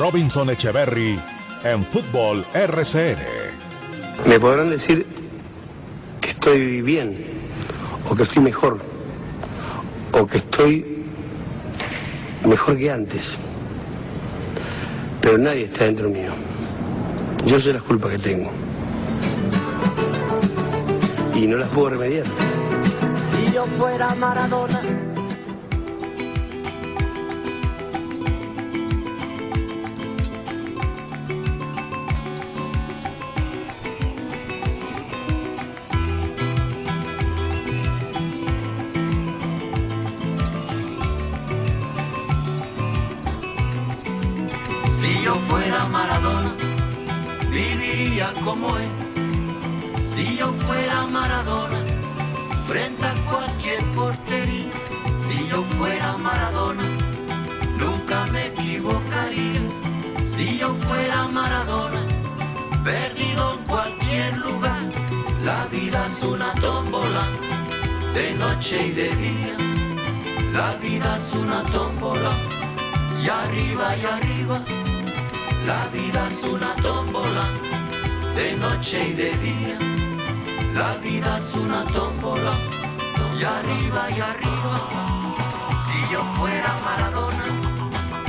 Robinson Echeverry en Fútbol RCN. Me podrán decir que estoy bien, o que estoy mejor, o que estoy mejor que antes. Pero nadie está dentro mío. Yo sé las culpas que tengo. Y no las puedo remediar. Si yo fuera Maradona. Y de día. La vida es una tómbola, y arriba y arriba. Si yo fuera Maradona,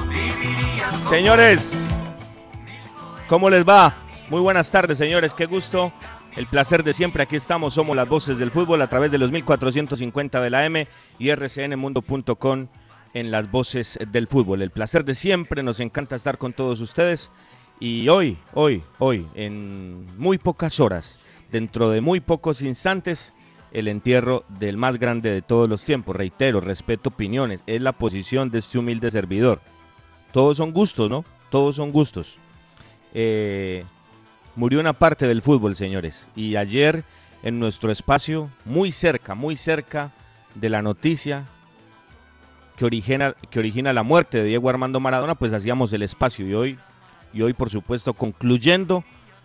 viviría Señores, ¿cómo les va? Muy buenas tardes, señores. Qué gusto. El placer de siempre. Aquí estamos. Somos las voces del fútbol a través de los 1450 de la M y rcnmundo.com en las voces del fútbol. El placer de siempre. Nos encanta estar con todos ustedes. Y hoy, hoy, hoy, en muy pocas horas, dentro de muy pocos instantes, el entierro del más grande de todos los tiempos. Reitero, respeto opiniones. Es la posición de este humilde servidor. Todos son gustos, ¿no? Todos son gustos. Eh, murió una parte del fútbol, señores. Y ayer en nuestro espacio, muy cerca, muy cerca de la noticia que origina, que origina la muerte de Diego Armando Maradona, pues hacíamos el espacio. Y hoy, y hoy por supuesto, concluyendo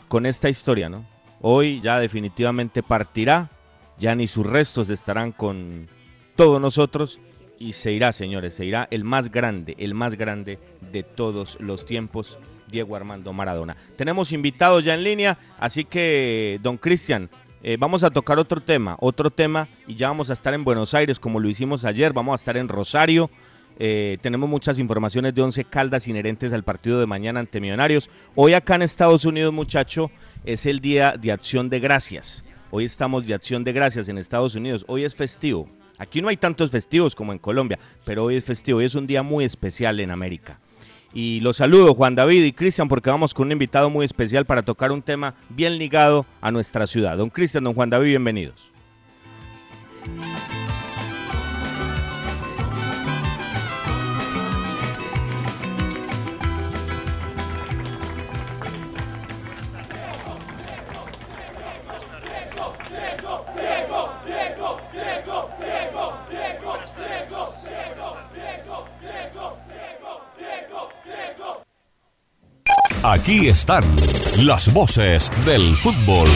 con esta historia, ¿no? Hoy ya definitivamente partirá, ya ni sus restos estarán con todos nosotros y se irá, señores, se irá el más grande, el más grande de todos los tiempos, Diego Armando Maradona. Tenemos invitados ya en línea, así que, don Cristian, eh, vamos a tocar otro tema, otro tema, y ya vamos a estar en Buenos Aires como lo hicimos ayer, vamos a estar en Rosario. Eh, tenemos muchas informaciones de Once Caldas inherentes al partido de mañana ante Millonarios. Hoy acá en Estados Unidos, muchacho, es el día de acción de gracias. Hoy estamos de acción de gracias en Estados Unidos. Hoy es festivo. Aquí no hay tantos festivos como en Colombia, pero hoy es festivo. Hoy es un día muy especial en América. Y los saludo, Juan David y Cristian, porque vamos con un invitado muy especial para tocar un tema bien ligado a nuestra ciudad. Don Cristian, don Juan David, bienvenidos. Aquí están las voces del fútbol.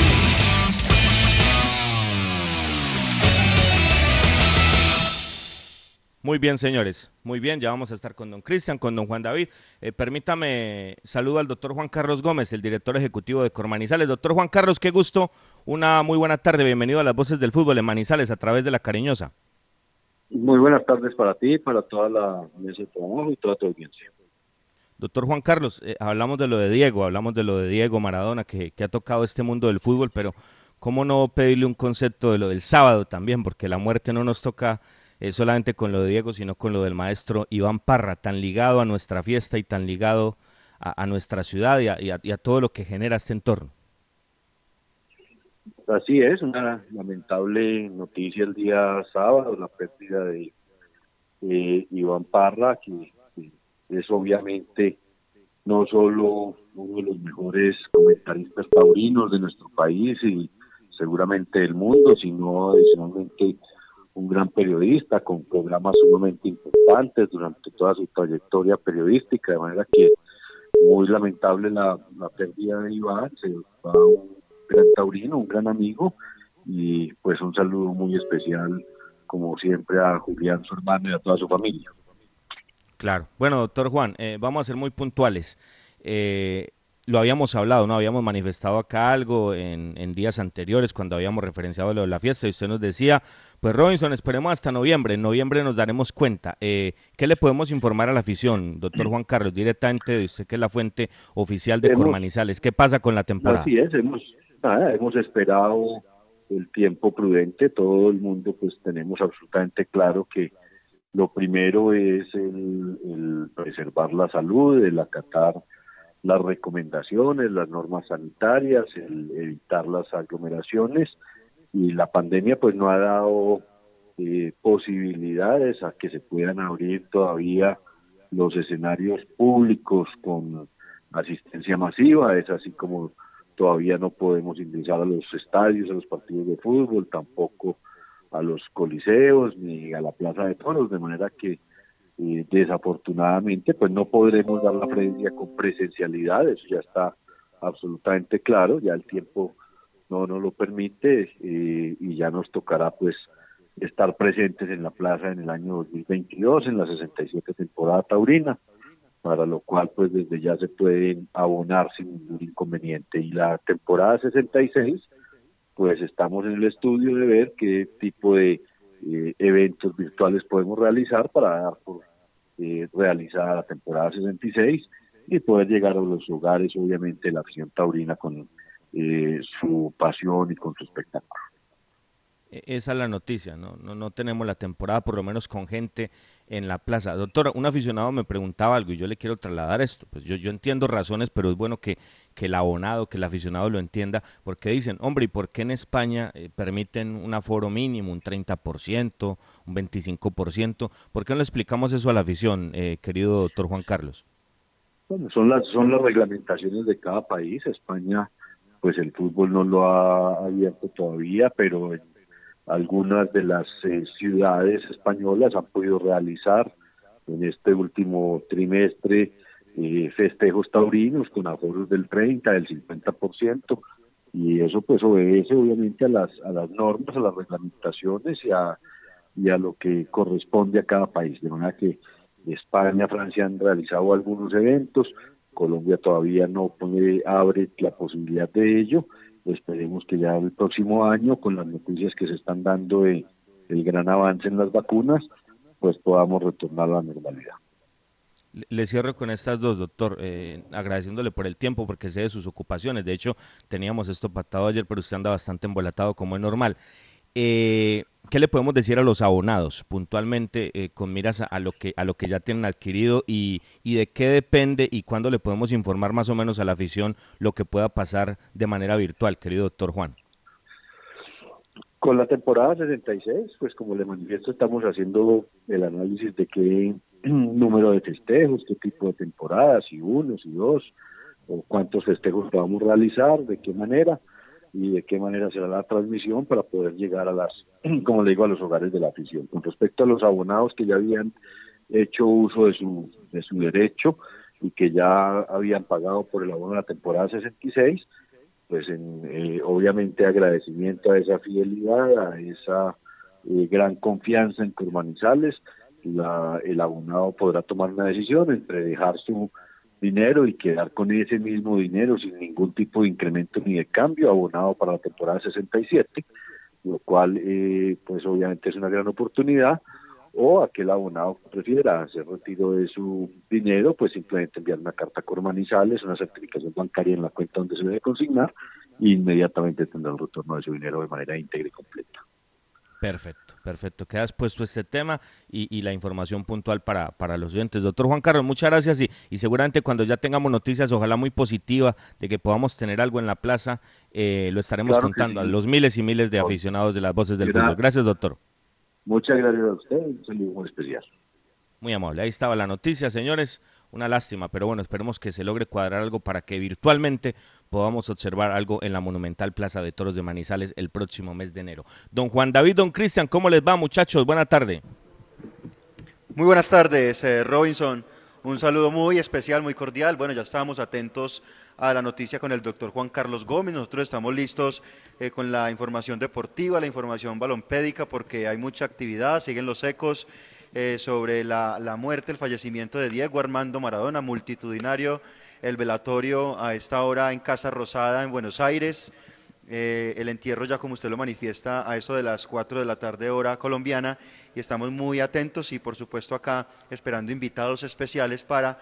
Muy bien, señores. Muy bien, ya vamos a estar con don Cristian, con don Juan David. Eh, permítame, saludo al doctor Juan Carlos Gómez, el director ejecutivo de Cormanizales. Doctor Juan Carlos, qué gusto. Una muy buena tarde. Bienvenido a las voces del fútbol en Manizales a través de la cariñosa. Muy buenas tardes para ti, para toda la mesa de trabajo y toda tu audiencia. Doctor Juan Carlos, eh, hablamos de lo de Diego, hablamos de lo de Diego Maradona, que, ha tocado este mundo del fútbol, pero ¿cómo no pedirle un concepto de lo del sábado también? Porque la muerte no nos toca eh, solamente con lo de Diego, sino con lo del maestro Iván Parra, tan ligado a nuestra fiesta y tan ligado a, nuestra ciudad y a, y, a, todo lo que genera este entorno. Así es, una lamentable noticia el día sábado, la pérdida de eh, Iván Parra, que, es obviamente no solo uno de los mejores comentaristas taurinos de nuestro país y seguramente del mundo, sino adicionalmente un gran periodista con programas sumamente importantes durante toda su trayectoria periodística, de manera que muy lamentable la, pérdida de Iván, se va un gran taurino, un gran amigo, y pues un saludo muy especial, como siempre, a Julián, su hermano y a toda su familia. Claro. Bueno, doctor Juan, eh, vamos a ser muy puntuales. Eh, lo habíamos hablado, ¿no? Habíamos manifestado acá algo en, días anteriores cuando habíamos referenciado lo de la fiesta y usted nos decía, pues Robinson, esperemos hasta noviembre, en noviembre nos daremos cuenta. Eh, ¿Qué le podemos informar a la afición, doctor Juan Carlos, directamente de usted que es la fuente oficial de Cormanizales? ¿Qué pasa con la temporada? Así es, hemos, hemos esperado el tiempo prudente, todo el mundo pues tenemos absolutamente claro que lo primero es el, preservar la salud, el acatar las recomendaciones, las normas sanitarias, el evitar las aglomeraciones. Y la pandemia pues no ha dado eh, posibilidades a que se puedan abrir todavía los escenarios públicos con asistencia masiva, es así como todavía no podemos ingresar a los estadios, a los partidos de fútbol, tampoco a los coliseos ni a la plaza de toros, de manera que desafortunadamente pues no podremos dar la presencia con presencialidad, eso ya está absolutamente claro, ya el tiempo no nos lo permite eh, y ya nos tocará pues estar presentes en la plaza en el año 2022, en la 67 temporada taurina, para lo cual pues desde ya se pueden abonar sin ningún inconveniente. Y la temporada 66, pues estamos en el estudio de ver qué tipo de eh, eventos virtuales podemos realizar para dar por eh, realizada la temporada 66 y poder llegar a los hogares, obviamente, la afición taurina con eh, su pasión y con su espectáculo. E-, esa es la noticia, ¿no? ¿no? No tenemos la temporada por lo menos con gente en la plaza. Doctora, un aficionado me preguntaba algo y yo le quiero trasladar esto. Pues yo, entiendo razones, pero es bueno que, que el abonado, que el aficionado lo entienda, porque dicen, hombre, ¿y por qué en España eh, permiten un aforo mínimo, un 30%, un 25%? ¿Por qué no le explicamos eso a la afición, eh, querido doctor Juan Carlos? Bueno, son las, son las reglamentaciones de cada país. España, pues el fútbol no lo ha abierto todavía, pero algunas de las eh, ciudades españolas han podido realizar en este último trimestre eh, festejos taurinos con aforos del 30, del 50%, y eso pues obedece obviamente a las, a las normas, a las reglamentaciones y a, y a lo que corresponde a cada país. De manera que España, Francia han realizado algunos eventos, Colombia todavía no pone, abre la posibilidad de ello, Esperemos que ya el próximo año, con las noticias que se están dando de gran avance en las vacunas, pues podamos retornar a la normalidad. Le cierro con estas dos, doctor, eh, agradeciéndole por el tiempo porque sé de sus ocupaciones. De hecho, teníamos esto pactado ayer, pero usted anda bastante embolatado como es normal. Eh, ¿Qué le podemos decir a los abonados puntualmente eh, con miras a, lo que, a lo que ya tienen adquirido y, y, de qué depende y cuándo le podemos informar más o menos a la afición lo que pueda pasar de manera virtual, querido doctor Juan? Con la temporada 66, pues como le manifiesto, estamos haciendo el análisis de qué número de festejos, qué tipo de temporadas, si uno, si dos, o cuántos festejos podamos realizar, de qué manera y de qué manera será la transmisión para poder llegar a las, como le digo, a los hogares de la afición. Con respecto a los abonados que ya habían hecho uso de su, de su derecho y que ya habían pagado por el abono de la temporada 66, pues en, eh, obviamente agradecimiento a esa fidelidad, a esa eh, gran confianza en Curmanizales, la, el abonado podrá tomar una decisión entre dejar su dinero y quedar con ese mismo dinero sin ningún tipo de incremento ni de cambio abonado para la temporada 67, lo cual eh, pues obviamente es una gran oportunidad, o aquel abonado que prefiera hacer retiro de su dinero, pues simplemente enviar una carta Cormanizales, una certificación bancaria en la cuenta donde se debe consignar, e inmediatamente tendrá el retorno de su dinero de manera íntegra y completa. Perfecto, perfecto. Quedas puesto este tema y, la información puntual para, para los oyentes. Doctor Juan Carlos, muchas gracias y, y, seguramente cuando ya tengamos noticias, ojalá muy positiva, de que podamos tener algo en la plaza, eh, lo estaremos contando a los miles y miles de aficionados de las voces del fútbol. Gracias, doctor. Muchas gracias a usted, un saludo muy especial. Muy amable. Ahí estaba la noticia, señores. Una lástima, pero bueno, esperemos que se logre cuadrar algo para que virtualmente podamos observar algo en la monumental Plaza de Toros de Manizales el próximo mes de enero. Don Juan David, don Cristian, ¿cómo les va, muchachos? Buena tarde. Muy buenas tardes, eh, Robinson. Un saludo muy especial, muy cordial. Bueno, ya estábamos atentos a la noticia con el doctor Juan Carlos Gómez. Nosotros estamos listos eh, con la información deportiva, la información balompédica, porque hay mucha actividad, siguen los ecos eh, sobre la, la, muerte, el fallecimiento de Diego Armando Maradona, multitudinario, el velatorio a esta hora en Casa Rosada, en Buenos Aires. Eh, el entierro ya como usted lo manifiesta a eso de las 4 de la tarde hora colombiana y estamos muy atentos y por supuesto acá esperando invitados especiales para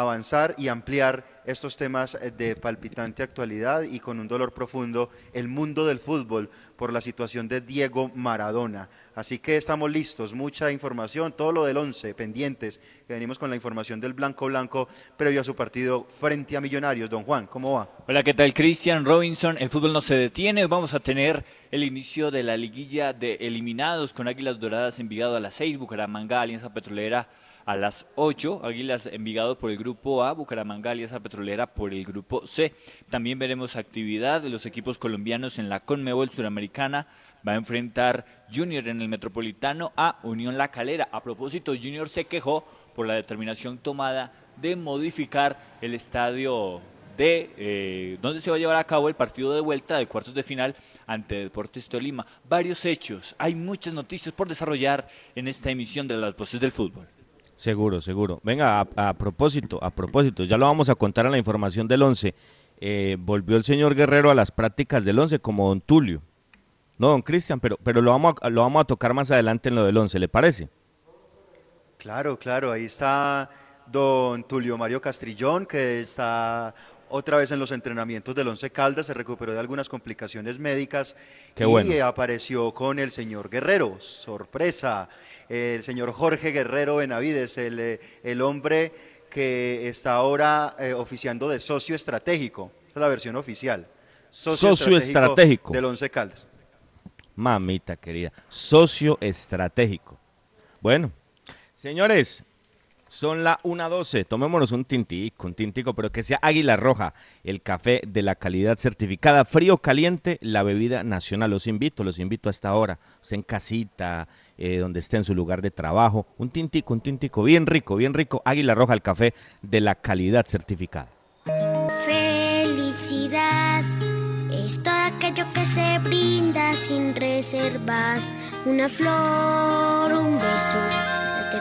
avanzar y ampliar estos temas eh, de palpitante actualidad y con un dolor profundo el mundo del fútbol por la situación de Diego Maradona. Así que estamos listos, mucha información, todo lo del 11, pendientes, que venimos con la información del Blanco Blanco previo a su partido frente a Millonarios. Don Juan, ¿cómo va? Hola, ¿qué tal? Cristian Robinson, el fútbol no se detiene, vamos a tener el inicio de la liguilla de eliminados con Águilas Doradas Envigado a las 6, Bucaramanga, Alianza Petrolera a las 8, Águilas Envigado por el grupo A, Bucaramanga Alianza Petrolera por el grupo C. También veremos actividad de los equipos colombianos en la Conmebol Suramericana. Va a enfrentar Junior en el Metropolitano a Unión La Calera. A propósito, Junior se quejó por la determinación tomada de modificar el estadio de eh, donde se va a llevar a cabo el partido de vuelta de cuartos de final ante Deportes Tolima. Varios hechos, hay muchas noticias por desarrollar en esta emisión de las voces del fútbol. Seguro, seguro. Venga, a, propósito, a propósito, ya lo vamos a contar en la información del 11. Eh, volvió el señor Guerrero a las prácticas del 11 como don Tulio. No, don Cristian, pero, pero lo, vamos a, lo vamos a tocar más adelante en lo del 11, ¿le parece? Claro, claro, ahí está don Tulio Mario Castrillón, que está otra vez en los entrenamientos del Once Caldas, se recuperó de algunas complicaciones médicas y apareció con el señor Guerrero, sorpresa, el señor Jorge Guerrero Benavides, el, eh, el hombre que está ahora eh, oficiando de socio estratégico, esa es la versión oficial. Socio, estratégico, del Once Caldas. Mamita querida, socio estratégico. Bueno, señores, son la 1.12. Tomémonos un tintico, un tintico, pero que sea Águila Roja, el café de la calidad certificada, frío, caliente, la bebida nacional. Los invito, los invito a esta hora, en casita, eh, donde esté en su lugar de trabajo. Un tintico, un tintico, bien rico, bien rico. Águila Roja, el café de la calidad certificada. Felicidad es aquello que se brinda sin reservas. Una flor, un beso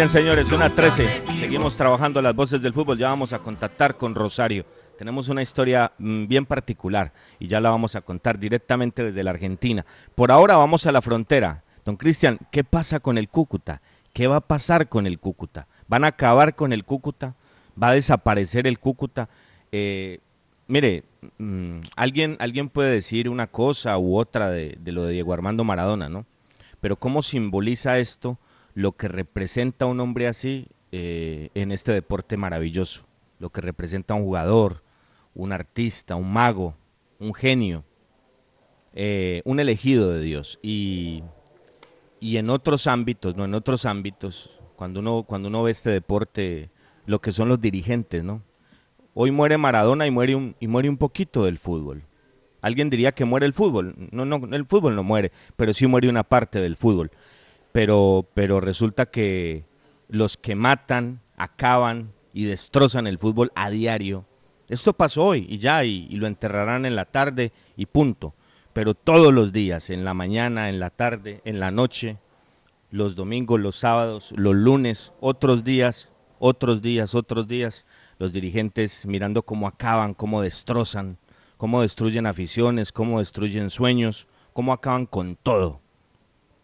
Bien, señores, una 13. Seguimos trabajando las voces del fútbol. Ya vamos a contactar con Rosario. Tenemos una historia mm, bien particular y ya la vamos a contar directamente desde la Argentina. Por ahora vamos a la frontera. Don Cristian, ¿qué pasa con el Cúcuta? ¿Qué va a pasar con el Cúcuta? ¿Van a acabar con el Cúcuta? ¿Va a desaparecer el Cúcuta? Eh, Mire, mm, alguien, alguien puede decir una cosa u otra de, lo de Diego Armando Maradona, ¿no? Pero ¿cómo simboliza esto lo que representa un hombre así eh, en este deporte maravilloso? Lo que representa un jugador, un artista, un mago, un genio, eh, un elegido de Dios. Y, y en otros ámbitos, ¿no? En otros ámbitos, cuando uno, cuando uno ve este deporte, lo que son los dirigentes, ¿no? Hoy muere Maradona y muere un, y muere un poquito del fútbol. Alguien diría que muere el fútbol. No, no, el fútbol no muere, pero sí muere una parte del fútbol. Pero, pero resulta que los que matan, acaban y destrozan el fútbol a diario Esto pasó hoy y ya, y, y lo enterrarán en la tarde y punto. Pero todos los días, en la mañana, en la tarde, en la noche, los domingos, los sábados, los lunes, otros días, otros días, otros días, los dirigentes mirando cómo acaban, cómo destrozan, cómo destruyen aficiones, cómo destruyen sueños, cómo acaban con todo,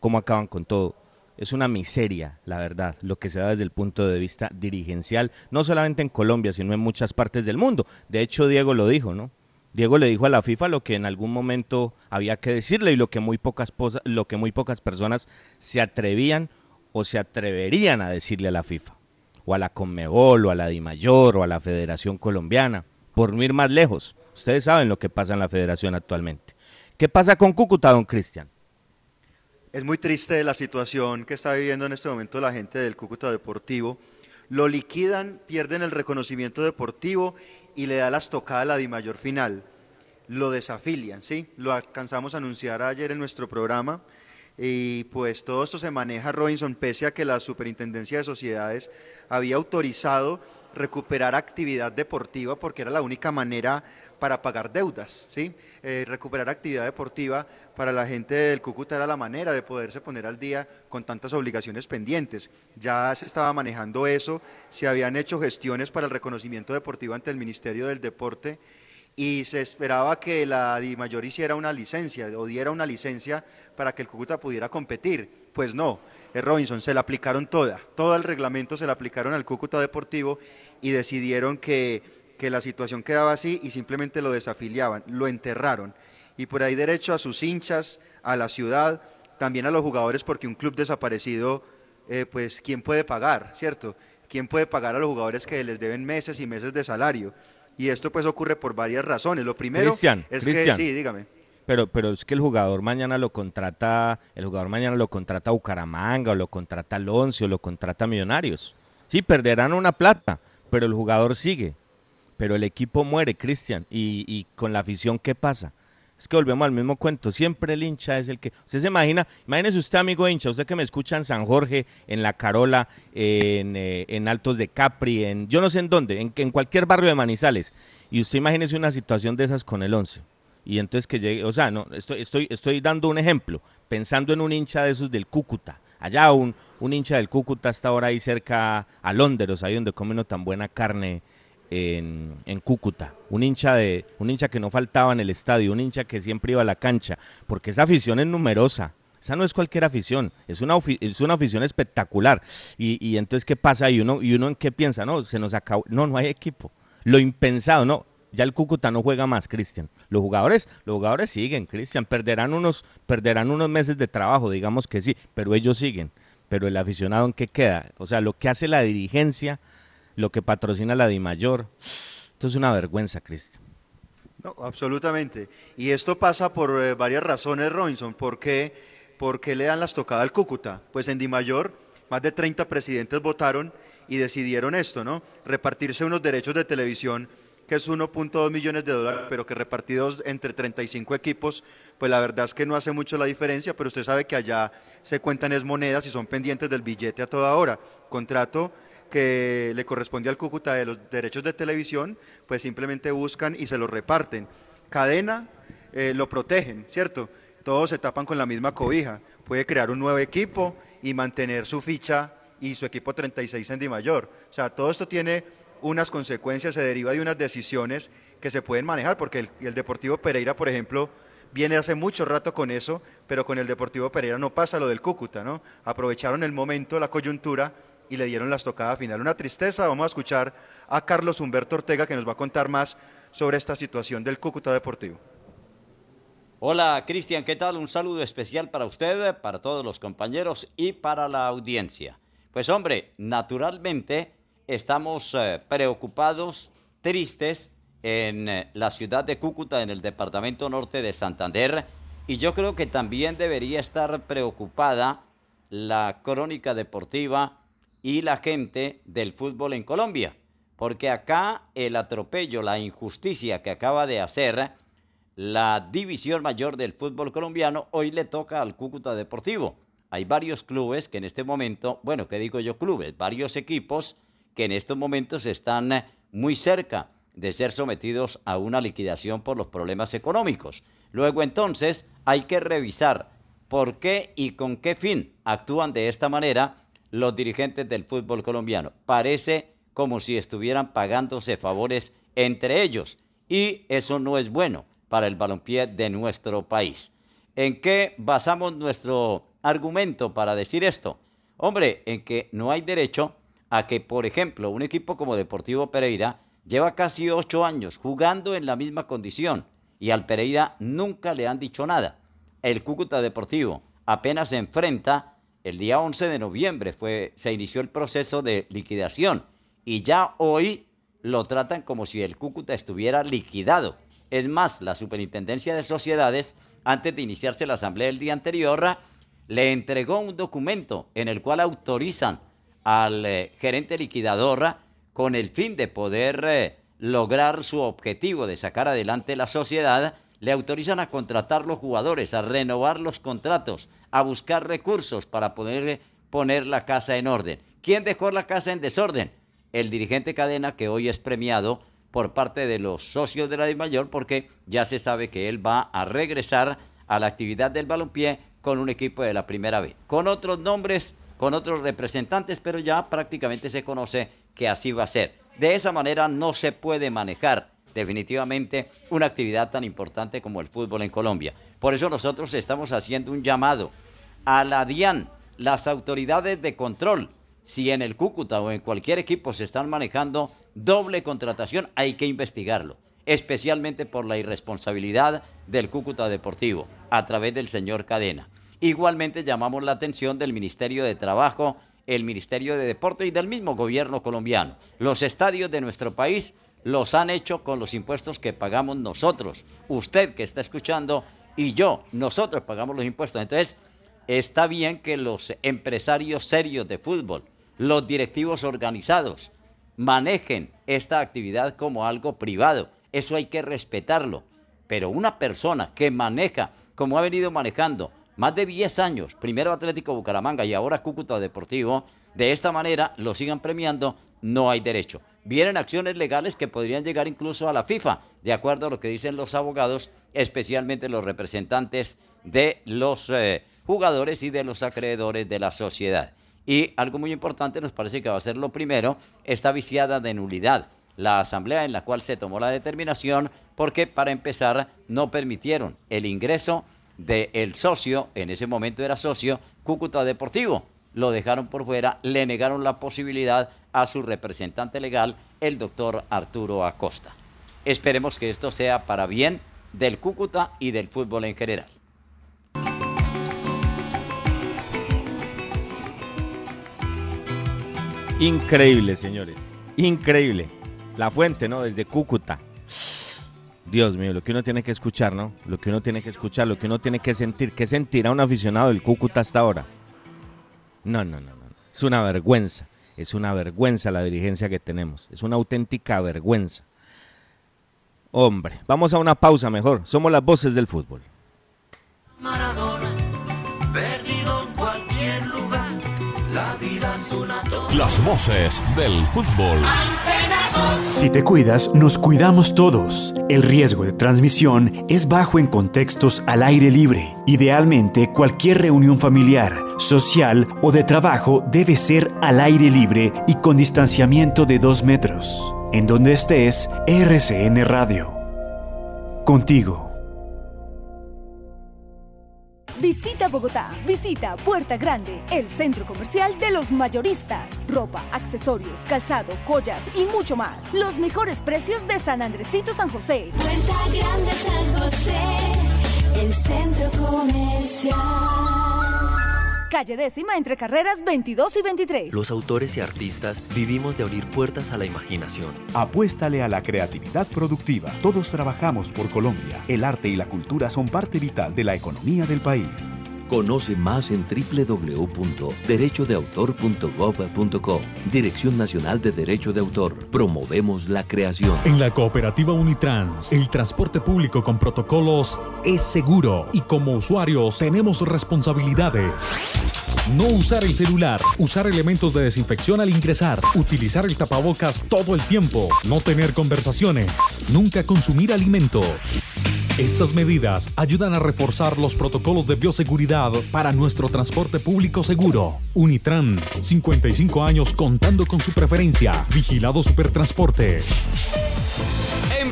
cómo acaban con todo. Es una miseria, la verdad, lo que se da desde el punto de vista dirigencial, no solamente en Colombia, sino en muchas partes del mundo. De hecho, Diego lo dijo, ¿no? Diego le dijo a la FIFA lo que en algún momento había que decirle y lo que muy pocas, lo que muy pocas personas se atrevían o se atreverían a decirle a la FIFA, o a la Conmebol, o a la DIMAYOR, o a la Federación Colombiana, por no ir más lejos. Ustedes saben lo que pasa en la federación actualmente. ¿Qué pasa con Cúcuta, don Cristian? Es muy triste la situación que está viviendo en este momento la gente del Cúcuta Deportivo. Lo liquidan, pierden el reconocimiento deportivo y le da las tocadas a la Di Mayor final. Lo desafilian, ¿sí? Lo alcanzamos a anunciar ayer en nuestro programa. Y pues todo esto se maneja, Robinson, pese a que la Superintendencia de Sociedades había autorizado recuperar actividad deportiva porque era la única manera para pagar deudas, ¿sí? Eh, recuperar actividad deportiva para la gente del Cúcuta era la manera de poderse poner al día con tantas obligaciones pendientes. Ya se estaba manejando eso, se habían hecho gestiones para el reconocimiento deportivo ante el Ministerio del Deporte y se esperaba que la Mayor hiciera una licencia o diera una licencia para que el Cúcuta pudiera competir. Pues no, eh, Robinson, se la aplicaron toda, todo el reglamento se le aplicaron al Cúcuta Deportivo y decidieron que, que la situación quedaba así y simplemente lo desafiliaban, lo enterraron. Y por ahí derecho a sus hinchas, a la ciudad, también a los jugadores, porque un club desaparecido, eh, pues, ¿quién puede pagar, cierto? ¿Quién puede pagar a los jugadores que les deben meses y meses de salario? Y esto pues ocurre por varias razones. Lo primero es que sí, dígame. Pero, pero es que el jugador mañana lo contrata, el jugador mañana lo contrata a Bucaramanga, o lo contrata al Once, o lo contrata a Millonarios. Sí, perderán una plata, pero el jugador sigue. Pero el equipo muere, Cristian. Y, y con la afición, ¿qué pasa? Es que volvemos al mismo cuento. Siempre el hincha es el que. Usted se imagina, imagínese usted, amigo hincha, usted que me escucha en San Jorge, en La Carola, en, eh, en Altos de Capri, en yo no sé en dónde, en, en cualquier barrio de Manizales. Y usted imagínese una situación de esas con el 11. Y entonces que llegue, o sea, no, estoy, estoy, estoy dando un ejemplo, pensando en un hincha de esos del Cúcuta. Allá un, un hincha del Cúcuta está ahora ahí cerca a Londres, ahí donde come uno tan buena carne en, Cúcuta, un hincha de, un hincha que no faltaba en el estadio, un hincha que siempre iba a la cancha, porque esa afición es numerosa. Esa no es cualquier afición, es una, es una afición espectacular. Y, y entonces, ¿qué pasa? Y uno, y uno en qué piensa, no, se nos acabó, no, no hay equipo. Lo impensado, no, ya el Cúcuta no juega más, Cristian. Los jugadores, los jugadores siguen, Cristian, perderán unos, perderán unos meses de trabajo, digamos que sí, pero ellos siguen. Pero el aficionado en qué queda? O sea, lo que hace la dirigencia lo que patrocina la DIMAYOR. Esto es una vergüenza, Cristian. No, absolutamente. Y esto pasa por eh, varias razones, Robinson. ¿Por qué, ¿Por qué le dan las tocadas al Cúcuta? Pues en DIMAYOR más de 30 presidentes votaron y decidieron esto, ¿no? Repartirse unos derechos de televisión que es 1.2 millones de dólares, pero que repartidos entre 35 equipos, pues la verdad es que no hace mucho la diferencia, pero usted sabe que allá se cuentan es monedas y son pendientes del billete a toda hora. Contrato que le corresponde al Cúcuta de los derechos de televisión, pues simplemente buscan y se los reparten. Cadena eh, lo protegen, ¿cierto? Todos se tapan con la misma cobija. Puede crear un nuevo equipo y mantener su ficha y su equipo 36 en Di Mayor. O sea, todo esto tiene unas consecuencias, se deriva de unas decisiones que se pueden manejar, porque el Deportivo Pereira, por ejemplo, viene hace mucho rato con eso, pero con el Deportivo Pereira no pasa lo del Cúcuta, ¿no? Aprovecharon el momento, la coyuntura y le dieron las tocadas final. Una tristeza, vamos a escuchar a Carlos Humberto Ortega que nos va a contar más sobre esta situación del Cúcuta Deportivo. Hola Cristian, ¿qué tal? Un saludo especial para usted, para todos los compañeros y para la audiencia. Pues hombre, naturalmente estamos eh, preocupados, tristes en eh, la ciudad de Cúcuta, en el departamento norte de Santander, y yo creo que también debería estar preocupada la crónica deportiva y la gente del fútbol en Colombia. Porque acá el atropello, la injusticia que acaba de hacer la división mayor del fútbol colombiano, hoy le toca al Cúcuta Deportivo. Hay varios clubes que en este momento, bueno, ¿qué digo yo clubes? Varios equipos que en estos momentos están muy cerca de ser sometidos a una liquidación por los problemas económicos. Luego entonces hay que revisar por qué y con qué fin actúan de esta manera los dirigentes del fútbol colombiano. Parece como si estuvieran pagándose favores entre ellos y eso no es bueno para el balompié de nuestro país. ¿En qué basamos nuestro argumento para decir esto? Hombre, en que no hay derecho a que, por ejemplo, un equipo como Deportivo Pereira lleva casi ocho años jugando en la misma condición y al Pereira nunca le han dicho nada. El Cúcuta Deportivo apenas se enfrenta, el día 11 de noviembre fue, se inició el proceso de liquidación y ya hoy lo tratan como si el Cúcuta estuviera liquidado. Es más, la Superintendencia de Sociedades, antes de iniciarse la asamblea el día anterior, le entregó un documento en el cual autorizan al eh, gerente liquidador con el fin de poder eh, lograr su objetivo de sacar adelante la sociedad, le autorizan a contratar los jugadores, a renovar los contratos, a buscar recursos para poder eh, poner la casa en orden. ¿Quién dejó la casa en desorden? El dirigente Cadena, que hoy es premiado por parte de los socios de la Mayor, porque ya se sabe que él va a regresar a la actividad del balompié con un equipo de la primera vez. Con otros nombres, con otros representantes, pero ya prácticamente se conoce que así va a ser. De esa manera no se puede manejar definitivamente una actividad tan importante como el fútbol en Colombia. Por eso nosotros estamos haciendo un llamado a la DIAN, las autoridades de control. Si en el Cúcuta o en cualquier equipo se están manejando doble contratación, hay que investigarlo, especialmente por la irresponsabilidad del Cúcuta Deportivo a través del señor Cadena. Igualmente llamamos la atención del Ministerio de Trabajo el Ministerio de Deporte y del mismo gobierno colombiano. Los estadios de nuestro país los han hecho con los impuestos que pagamos nosotros. Usted que está escuchando y yo, nosotros pagamos los impuestos. Entonces, está bien que los empresarios serios de fútbol, los directivos organizados, manejen esta actividad como algo privado. Eso hay que respetarlo. Pero una persona que maneja, como ha venido manejando, más de 10 años, primero Atlético Bucaramanga y ahora Cúcuta Deportivo, de esta manera lo sigan premiando, no hay derecho. Vienen acciones legales que podrían llegar incluso a la FIFA, de acuerdo a lo que dicen los abogados, especialmente los representantes de los eh, jugadores y de los acreedores de la sociedad. Y algo muy importante, nos parece que va a ser lo primero, está viciada de nulidad la asamblea en la cual se tomó la determinación porque para empezar no permitieron el ingreso del socio, en ese momento era socio, Cúcuta Deportivo. Lo dejaron por fuera, le negaron la posibilidad a su representante legal, el doctor Arturo Acosta. Esperemos que esto sea para bien del Cúcuta y del fútbol en general. Increíble, señores. Increíble. La fuente, ¿no? Desde Cúcuta. Dios mío, lo que uno tiene que escuchar, ¿no? Lo que uno tiene que escuchar, lo que uno tiene que sentir. ¿Qué sentirá un aficionado del Cúcuta hasta ahora? No, no, no, no. Es una vergüenza. Es una vergüenza la dirigencia que tenemos. Es una auténtica vergüenza. Hombre, vamos a una pausa mejor. Somos las voces del fútbol. Maradona, perdido en cualquier lugar, la vida es una Las voces del fútbol. Si te cuidas, nos cuidamos todos. El riesgo de transmisión es bajo en contextos al aire libre. Idealmente, cualquier reunión familiar, social o de trabajo debe ser al aire libre y con distanciamiento de dos metros. En donde estés, RCN Radio. Contigo. Visita Bogotá, visita Puerta Grande, el centro comercial de los mayoristas. Ropa, accesorios, calzado, joyas y mucho más. Los mejores precios de San Andresito San José. Puerta Grande San José, el centro comercial. Calle décima entre carreras 22 y 23. Los autores y artistas vivimos de abrir puertas a la imaginación. Apuéstale a la creatividad productiva. Todos trabajamos por Colombia. El arte y la cultura son parte vital de la economía del país. Conoce más en www.derechodeautor.gov.co. Dirección Nacional de Derecho de Autor. Promovemos la creación. En la cooperativa Unitrans, el transporte público con protocolos es seguro y como usuarios tenemos responsabilidades. No usar el celular, usar elementos de desinfección al ingresar, utilizar el tapabocas todo el tiempo, no tener conversaciones, nunca consumir alimentos. Estas medidas ayudan a reforzar los protocolos de bioseguridad para nuestro transporte público seguro. Unitrans, 55 años contando con su preferencia. Vigilado Supertransporte.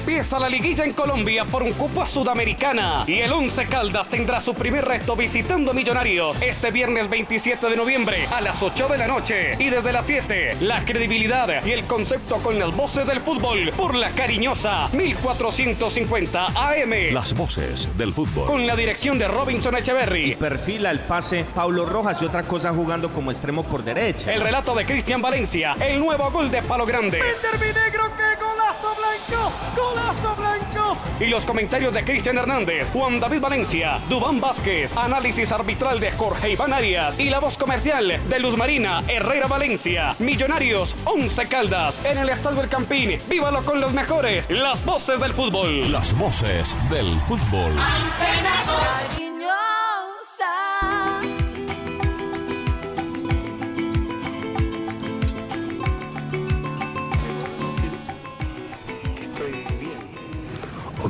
Empieza la liguilla en Colombia por un cupo a Sudamericana y el Once Caldas tendrá su primer reto visitando Millonarios este viernes 27 de noviembre a las 8 de la noche y desde las 7 la credibilidad y el concepto con las voces del fútbol por la cariñosa 1450 AM. Las voces del fútbol. Con la dirección de Robinson Echeverry. Perfila el pase Pablo Rojas y otra cosa jugando como extremo por derecha. El relato de Cristian Valencia. El nuevo gol de Palo Grande. Negro, qué golazo blanco, golazo blanco. Y los comentarios de Cristian Hernández, Juan David Valencia, Dubán Vázquez, análisis arbitral de Jorge Iván Arias y la voz comercial de Luz Marina Herrera Valencia. Millonarios, 11 Caldas, en el Estadio El Campín. Vívalo con los mejores, las voces del fútbol. Las voces del fútbol. que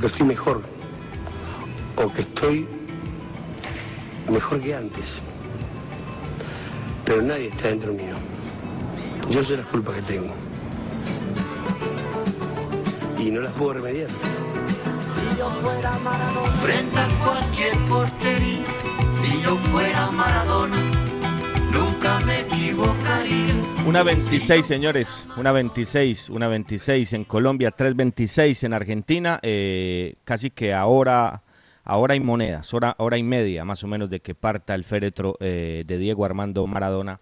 estoy mejor, o que estoy mejor que antes. Pero nadie está dentro mío. Yo sé las culpas que tengo. Y no las puedo remediar. Si yo fuera Maradona, frente a cualquier portería, si yo fuera Maradona, nunca me equivocaría. Una 26, señores. Una 26, una 26 en Colombia, 3.26 en Argentina. eh, casi que ahora, ahora hay monedas, hora, hora y media más o menos de que parta el féretro eh, de Diego Armando Maradona,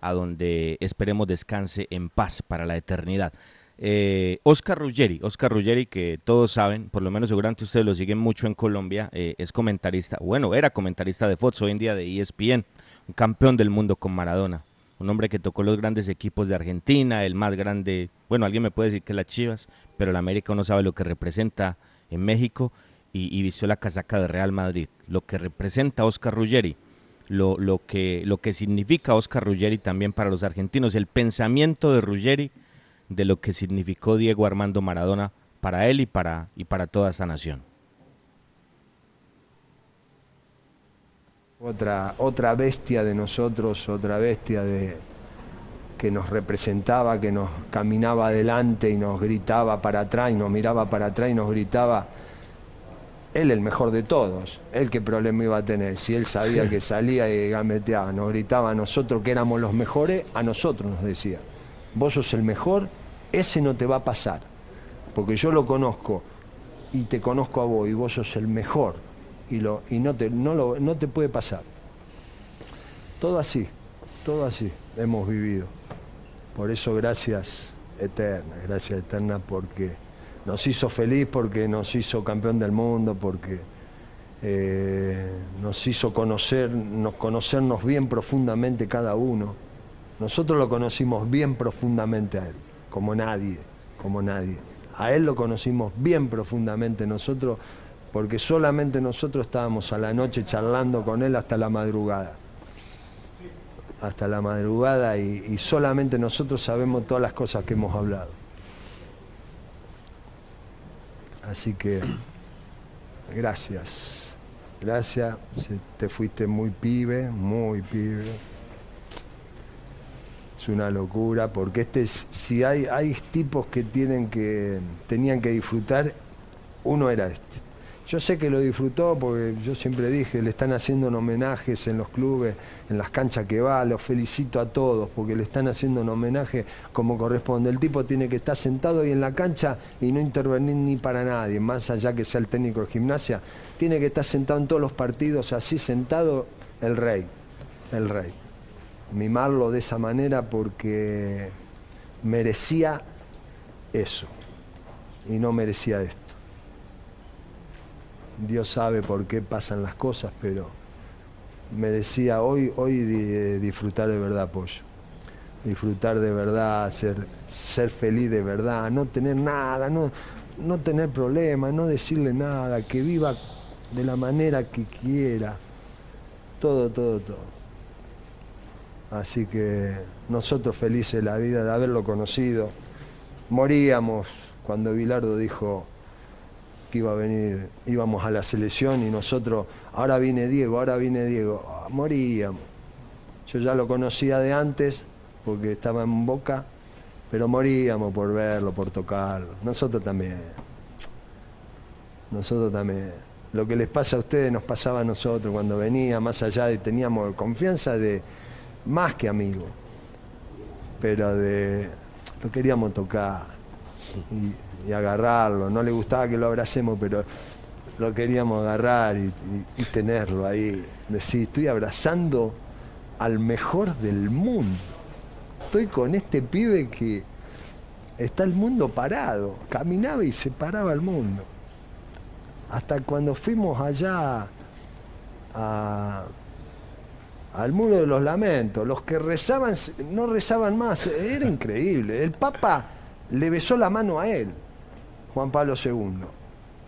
a donde esperemos descanse en paz para la eternidad. Eh, Oscar Ruggeri, Oscar Ruggeri, que todos saben, por lo menos seguramente ustedes lo siguen mucho en Colombia, es comentarista, bueno, era comentarista de Fox, hoy en día de ESPN, un campeón del mundo con Maradona, un hombre que tocó los grandes equipos de Argentina, el más grande, bueno, alguien me puede decir que las Chivas, pero el América no sabe lo que representa en México y, vistió la casaca de Real Madrid, lo que representa Oscar Ruggeri. Lo, lo, que, lo que significa Oscar Ruggeri también para los argentinos, el pensamiento de Ruggeri de lo que significó Diego Armando Maradona para él y para, y para toda esa nación. Otra, otra bestia de nosotros, otra bestia de, que nos representaba, que nos caminaba adelante y nos gritaba para atrás y nos miraba para atrás y nos gritaba. Él el mejor de todos, él qué problema iba a tener, si él sabía que salía y gameteaba, nos gritaba a nosotros que éramos los mejores, a nosotros nos decía, vos sos el mejor, ese no te va a pasar, porque yo lo conozco y te conozco a vos y vos sos el mejor y, lo, y no, te, no, lo, no te puede pasar. Todo así, todo así hemos vivido. Por eso gracias eterna, gracias eterna porque nos hizo feliz, porque nos hizo campeón del mundo, porque eh, nos hizo conocer, nos conocernos bien profundamente cada uno. Nosotros lo conocimos bien profundamente a él, como nadie, como nadie. A él lo conocimos bien profundamente nosotros, porque solamente nosotros estábamos a la noche charlando con él hasta la madrugada. Hasta la madrugada y, solamente nosotros sabemos todas las cosas que hemos hablado. Así que gracias, gracias, te fuiste muy pibe, muy pibe. Es una locura, porque este, es- si hay, hay tipos que tienen que, tenían que disfrutar, uno era este. Yo sé que lo disfrutó porque yo siempre dije, le están haciendo homenajes en los clubes, en las canchas que va, los felicito a todos porque le están haciendo un homenaje como corresponde. El tipo tiene que estar sentado ahí en la cancha y no intervenir ni para nadie, más allá que sea el técnico de gimnasia, tiene que estar sentado en todos los partidos, así sentado el rey, el rey. Mimarlo de esa manera porque merecía eso y no merecía esto. Dios sabe por qué pasan las cosas, pero merecía hoy, hoy di- disfrutar de verdad, Pollo. Disfrutar de verdad, ser, ser feliz de verdad, no tener nada, no, no tener problemas, no decirle nada, que viva de la manera que quiera. Todo, todo, todo. Así que nosotros felices la vida de haberlo conocido. Moríamos cuando Bilardo dijo que iba a venir, íbamos a la selección y nosotros, ahora viene Diego, ahora viene Diego. Ah, moríamos. Yo ya lo conocía de antes porque estaba en Boca, pero moríamos por verlo, por tocarlo. Nosotros también. Nosotros también. Lo que les pasa a ustedes nos pasaba a nosotros cuando venía, más allá de teníamos confianza de más que amigos, pero de lo queríamos tocar y, y agarrarlo. No le gustaba que lo abracemos, pero lo queríamos agarrar y, tenerlo ahí. Decir, estoy abrazando al mejor del mundo. Estoy con este pibe que está el mundo parado. Caminaba y se paraba el mundo. Hasta cuando fuimos allá al muro de los lamentos, los que rezaban no rezaban más, era increíble. El Papa le besó la mano a él, Juan Pablo II.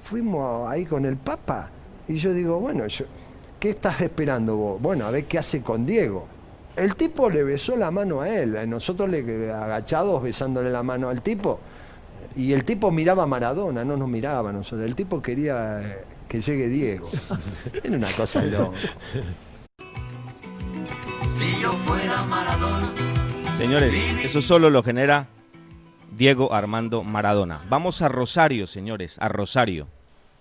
Fuimos ahí con el Papa y yo digo, bueno, yo- ¿qué estás esperando vos? Bueno, a ver qué hace con Diego. El tipo le besó la mano a él, nosotros le agachados besándole la mano al tipo. Y el tipo miraba a Maradona, no nos miraba a nosotros. El tipo quería eh, que llegue Diego. Era una cosa de loco. Si yo fuera Maradona, Señores, eso solo lo genera Diego Armando Maradona. Vamos a Rosario, señores, a Rosario.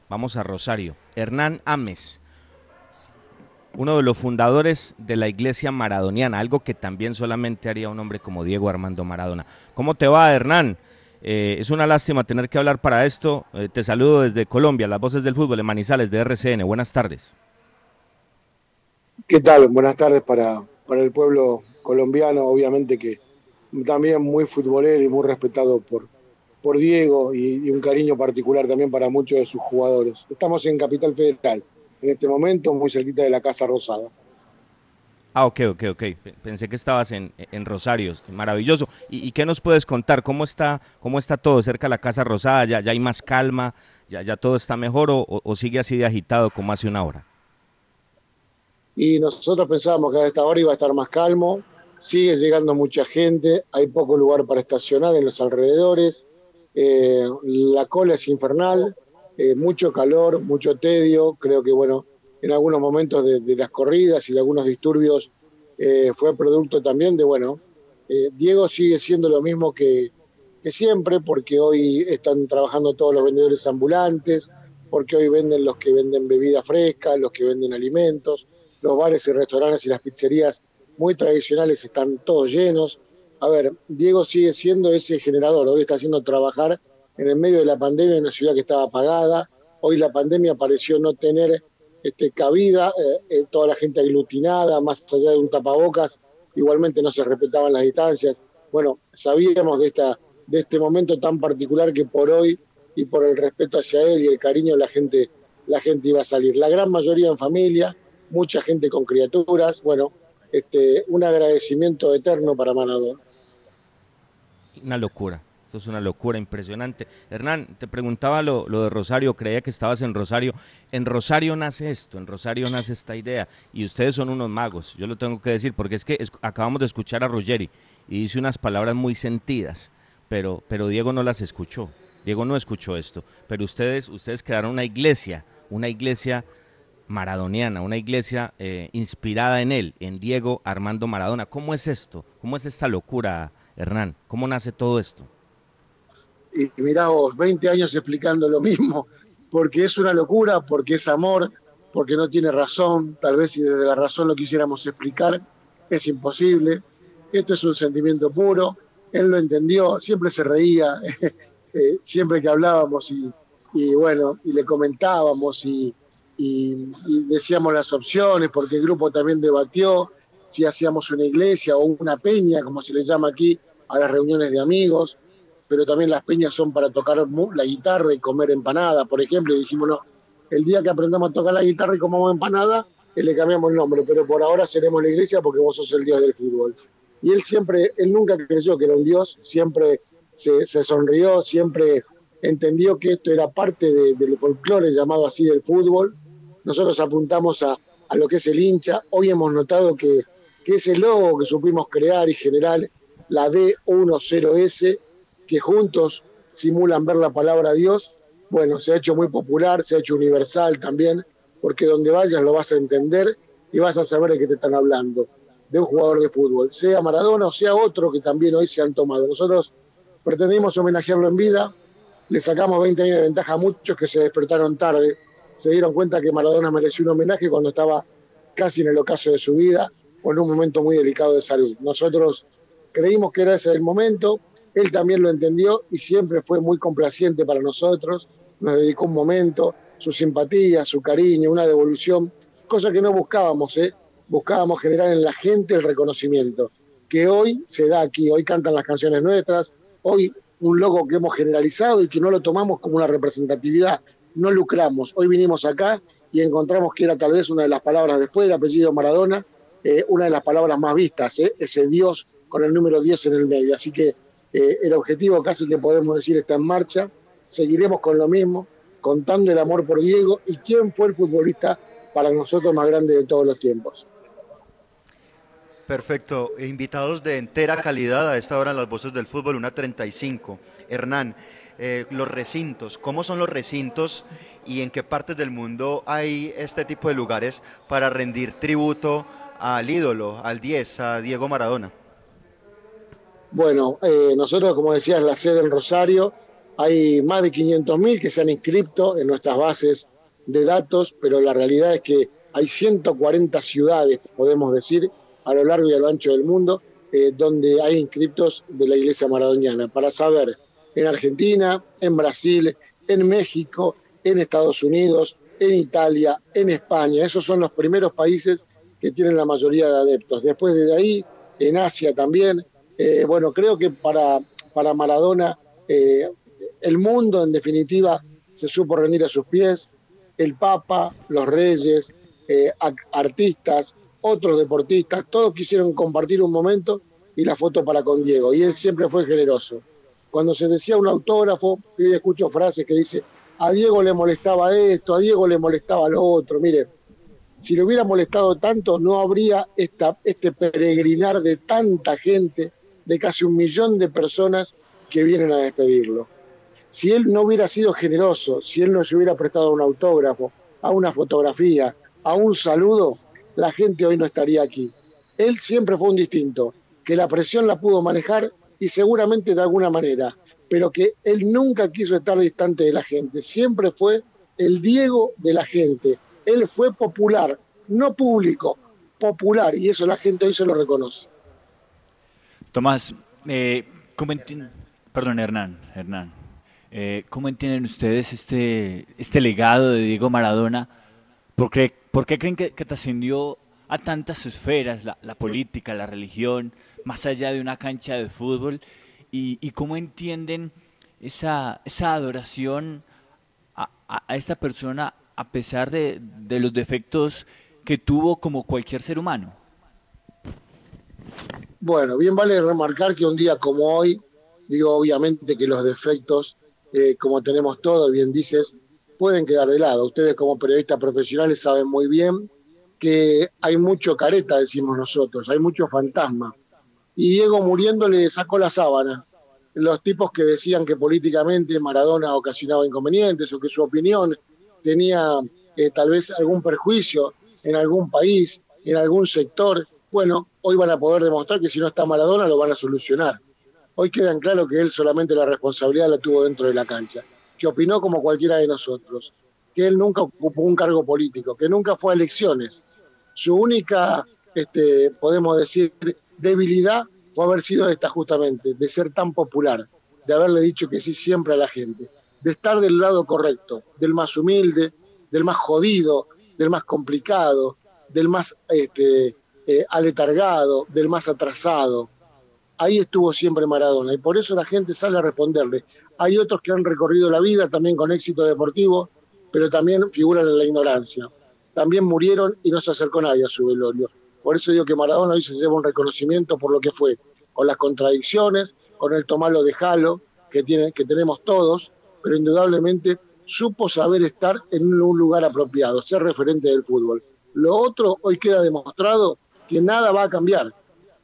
Vamos a Rosario. Hernán Ames, uno de los fundadores de la iglesia maradoniana, algo que también solamente haría un hombre como Diego Armando Maradona. ¿Cómo te va, Hernán? Eh, es una lástima tener que hablar para esto. Eh, te saludo desde Colombia, las voces del fútbol en Manizales de RCN. Buenas tardes. ¿Qué tal? Buenas tardes para, para el pueblo colombiano, obviamente que también muy futbolero y muy respetado por, por Diego y, y un cariño particular también para muchos de sus jugadores. Estamos en Capital Federal, en este momento muy cerquita de la Casa Rosada. Ah, ok, ok, ok. Pe- Pensé que estabas en, en Rosario. Maravilloso. ¿Y, y qué nos puedes contar? ¿Cómo está, cómo está todo cerca de la Casa Rosada? ¿Ya, ya hay más calma? ¿Ya, ya todo está mejor o- o sigue así de agitado como hace una hora? Y nosotros pensábamos que a esta hora iba a estar más calmo, sigue llegando mucha gente, hay poco lugar para estacionar en los alrededores, eh, la cola es infernal, eh, mucho calor, mucho tedio, creo que bueno, en algunos momentos de, las corridas y de algunos disturbios eh, fue producto también de, bueno, Diego sigue siendo lo mismo que siempre, porque hoy están trabajando todos los vendedores ambulantes, porque hoy venden los que venden bebida fresca, los que venden alimentos, los bares y restaurantes y las pizzerías muy tradicionales están todos llenos. A ver, Diego sigue siendo ese generador, hoy está haciendo trabajar en el medio de la pandemia en una ciudad que estaba apagada, hoy la pandemia pareció no tener este, cabida, eh, eh, toda la gente aglutinada, más allá de un tapabocas, igualmente no se respetaban las distancias. Bueno, sabíamos de, esta, de este momento tan particular que por hoy y por el respeto hacia él y el cariño la gente, la gente iba a salir. La gran mayoría en familia, mucha gente con criaturas, bueno, este, un agradecimiento eterno para Maradona. Una locura. Esto es una locura impresionante. Hernán, te preguntaba lo, lo de Rosario, creía que estabas en Rosario. En Rosario nace esto, en Rosario nace esta idea. Y ustedes son unos magos, yo lo tengo que decir, porque es que acabamos de escuchar a Ruggeri y dice unas palabras muy sentidas, pero, pero Diego no las escuchó. Diego no escuchó esto. Pero ustedes, ustedes crearon una iglesia, una iglesia maradoniana, una iglesia eh, inspirada en él, en Diego Armando Maradona. ¿Cómo es esto? ¿Cómo es esta locura, Hernán? ¿Cómo nace todo esto? y mirá vos, 20 años explicando lo mismo, porque es una locura, porque es amor, porque no tiene razón, tal vez si desde la razón lo quisiéramos explicar, es imposible. Esto es un sentimiento puro, él lo entendió, siempre se reía, eh, siempre que hablábamos y, y bueno, y le comentábamos y, y- y decíamos las opciones, porque el grupo también debatió si hacíamos una iglesia o una peña, como se le llama aquí, a las reuniones de amigos pero también las peñas son para tocar la guitarra y comer empanada, por ejemplo, y dijimos, no, el día que aprendamos a tocar la guitarra y comamos empanada, eh, le cambiamos el nombre, pero por ahora seremos la iglesia porque vos sos el dios del fútbol. Y él siempre, él nunca creyó que era un dios, siempre se, se sonrió, siempre entendió que esto era parte de- del folclore llamado así del fútbol. Nosotros apuntamos a, a lo que es el hincha. Hoy hemos notado que que ese logo que supimos crear y generar, la D10S, que juntos simulan ver la palabra Dios, bueno, se ha hecho muy popular, se ha hecho universal también, porque donde vayas lo vas a entender y vas a saber de qué te están hablando, de un jugador de fútbol, sea Maradona o sea otro que también hoy se han tomado. Nosotros pretendimos homenajearlo en vida, le sacamos 20 años de ventaja a muchos que se despertaron tarde, se dieron cuenta que Maradona mereció un homenaje cuando estaba casi en el ocaso de su vida o en un momento muy delicado de salud. Nosotros creímos que era ese el momento, él también lo entendió y siempre fue muy complaciente para nosotros, nos dedicó un momento, su simpatía, su cariño, una devolución, cosa que no buscábamos, ¿eh? buscábamos generar en la gente el reconocimiento, que hoy se da aquí, hoy cantan las canciones nuestras, hoy un logo que hemos generalizado y que no lo tomamos como una representatividad, no lucramos. Hoy vinimos acá y encontramos que era tal vez una de las palabras después del apellido Maradona, eh, una de las palabras más vistas, ¿eh? ese Dios con el número 10 en el medio. Así que eh, el objetivo casi que podemos decir está en marcha, seguiremos con lo mismo, contando el amor por Diego y quién fue el futbolista para nosotros más grande de todos los tiempos. Perfecto. Invitados de entera calidad a esta hora en las voces del fútbol, una 35. Hernán, eh, los recintos, ¿cómo son los recintos y en qué partes del mundo hay este tipo de lugares para rendir tributo al ídolo, al 10, a Diego Maradona? Bueno, eh, nosotros, como decías, la sede en Rosario, hay más de 500.000 que se han inscrito en nuestras bases de datos, pero la realidad es que hay 140 ciudades, podemos decir, a lo largo y a lo ancho del mundo, eh, donde hay inscriptos de la Iglesia Maradoniana, para saber en Argentina, en Brasil, en México, en Estados Unidos, en Italia, en España. Esos son los primeros países que tienen la mayoría de adeptos. Después de ahí, en Asia también. Eh, bueno, creo que para, para Maradona eh, el mundo en definitiva se supo rendir a sus pies. El Papa, los reyes, artistas, otros deportistas, todos quisieron compartir un momento y la foto para con Diego. Y él siempre fue generoso. Cuando se decía un autógrafo, yo escucho frases que dice, a Diego le molestaba esto, a Diego le molestaba lo otro. Mire, si le hubiera molestado tanto, no habría esta, este peregrinar de tanta gente, de casi un millón de personas que vienen a despedirlo. Si él no hubiera sido generoso, si él no se hubiera prestado un autógrafo, a una fotografía, a un saludo, la gente hoy no estaría aquí. Él siempre fue un distinto, que la presión la pudo manejar y seguramente de alguna manera, pero que él nunca quiso estar distante de la gente, siempre fue el Diego de la gente. Él fue popular, no público, popular, y eso la gente hoy se lo reconoce. Tomás, eh, ¿cómo perdón Hernán, Hernán, eh, ¿cómo entienden ustedes este, este legado de Diego Maradona? ¿Por qué, por qué creen que, trascendió a tantas esferas, la, política, la religión, más allá de una cancha de fútbol? ¿Y, cómo entienden esa, esa adoración a, esta persona a pesar de, de los defectos que tuvo como cualquier ser humano? Bueno, bien vale remarcar que un día como hoy, digo obviamente que los defectos, eh, como tenemos todos, bien dices, pueden quedar de lado. Ustedes como periodistas profesionales saben muy bien que hay mucho careta, decimos nosotros, hay mucho fantasma. Y Diego muriendo le sacó la sábana. Los tipos que decían que políticamente Maradona ocasionaba inconvenientes o que su opinión tenía eh, tal vez algún perjuicio en algún país, en algún sector, bueno, hoy van a poder demostrar que si no está Maradona lo van a solucionar. Hoy quedan claro que él solamente la responsabilidad la tuvo dentro de la cancha que opinó como cualquiera de nosotros, que él nunca ocupó un cargo político, que nunca fue a elecciones. Su única, este, podemos decir, debilidad fue haber sido esta justamente, de ser tan popular, de haberle dicho que sí siempre a la gente, de estar del lado correcto, del más humilde, del más jodido, del más complicado, del más este, eh, aletargado, del más atrasado, ahí estuvo siempre Maradona y por eso la gente sale a responderle. Hay otros que han recorrido la vida también con éxito deportivo, pero también figuran en la ignorancia. También murieron y no se acercó nadie a su velorio. Por eso digo que Maradona hoy se lleva un reconocimiento por lo que fue, con las contradicciones, con el tomalo de jalo que, tenemos todos, pero indudablemente supo saber estar en un lugar apropiado, ser referente del fútbol. Lo otro hoy queda demostrado que nada va a cambiar,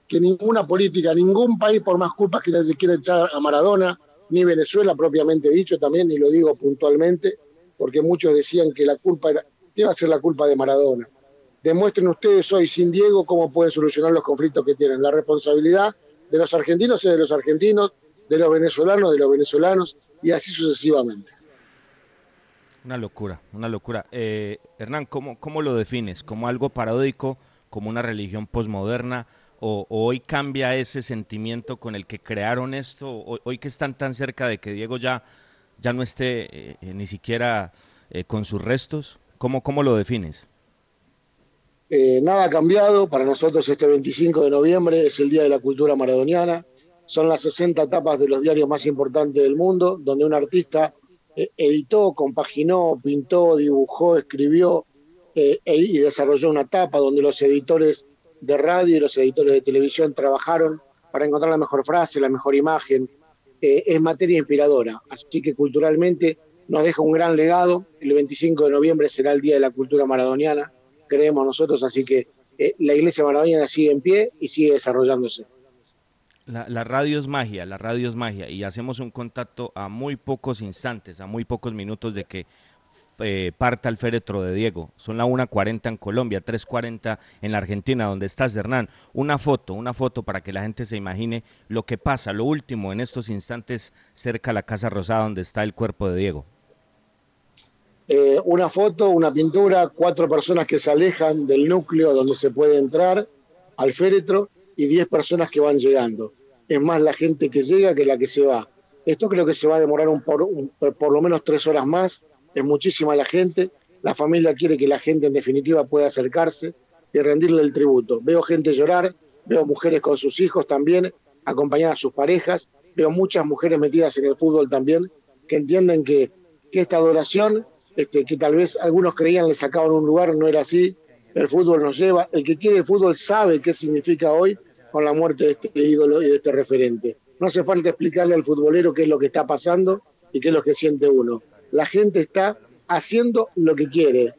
que ninguna política, ningún país, por más culpas que se quiera echar a Maradona, ni Venezuela propiamente dicho también, y lo digo puntualmente, porque muchos decían que la culpa era, ¿qué va a ser la culpa de Maradona? Demuestren ustedes hoy sin Diego cómo pueden solucionar los conflictos que tienen. La responsabilidad de los argentinos es de los argentinos, de los venezolanos, de los venezolanos, y así sucesivamente. Una locura, una locura. Eh, Hernán, ¿cómo, ¿cómo lo defines? ¿Como algo paródico, como una religión posmoderna? O, hoy cambia ese sentimiento con el que crearon esto? Hoy que están tan cerca de que Diego ya, ya no esté eh, eh, ni siquiera con sus restos? ¿Cómo, ¿Cómo lo defines? Eh, nada ha cambiado, para nosotros este 25 de noviembre es el Día de la Cultura Maradoniana, son las 60 etapas de los diarios más importantes del mundo, donde un artista eh, editó, compaginó, pintó, dibujó, escribió eh, e- y desarrolló una etapa donde los editores de radio y los editores de televisión trabajaron para encontrar la mejor frase, la mejor imagen. Es materia inspiradora, así que culturalmente nos deja un gran legado. El 25 de noviembre será el Día de la Cultura Maradoniana, creemos nosotros, así que eh, la Iglesia Maradoniana sigue en pie y sigue desarrollándose. La, la radio es magia, la radio es magia y hacemos un contacto a muy pocos instantes, a muy pocos minutos de que eh, parta el féretro de Diego. Son la 1.40 en Colombia, 3.40 en la Argentina, donde estás, Hernán. Una foto, una foto para que la gente se imagine lo que pasa, lo último en estos instantes cerca a la Casa Rosada, donde está el cuerpo de Diego. Eh, una foto, una pintura, cuatro personas que se alejan del núcleo donde se puede entrar al féretro y diez personas que van llegando. Es más la gente que llega que la que se va. Esto creo que se va a demorar un por, un- por lo menos tres horas más. Es muchísima la gente. La familia quiere que la gente en definitiva pueda acercarse y rendirle el tributo. Veo gente llorar, veo mujeres con sus hijos también, acompañar a sus parejas, veo muchas mujeres metidas en el fútbol también, que entienden que, que esta adoración, este, que tal vez algunos creían le sacaban un lugar, no era así, el fútbol nos lleva, el que quiere el fútbol sabe qué significa hoy con la muerte de este ídolo y de este referente. No hace falta explicarle al futbolero qué es lo que está pasando y qué es lo que siente uno. La gente está haciendo lo que quiere,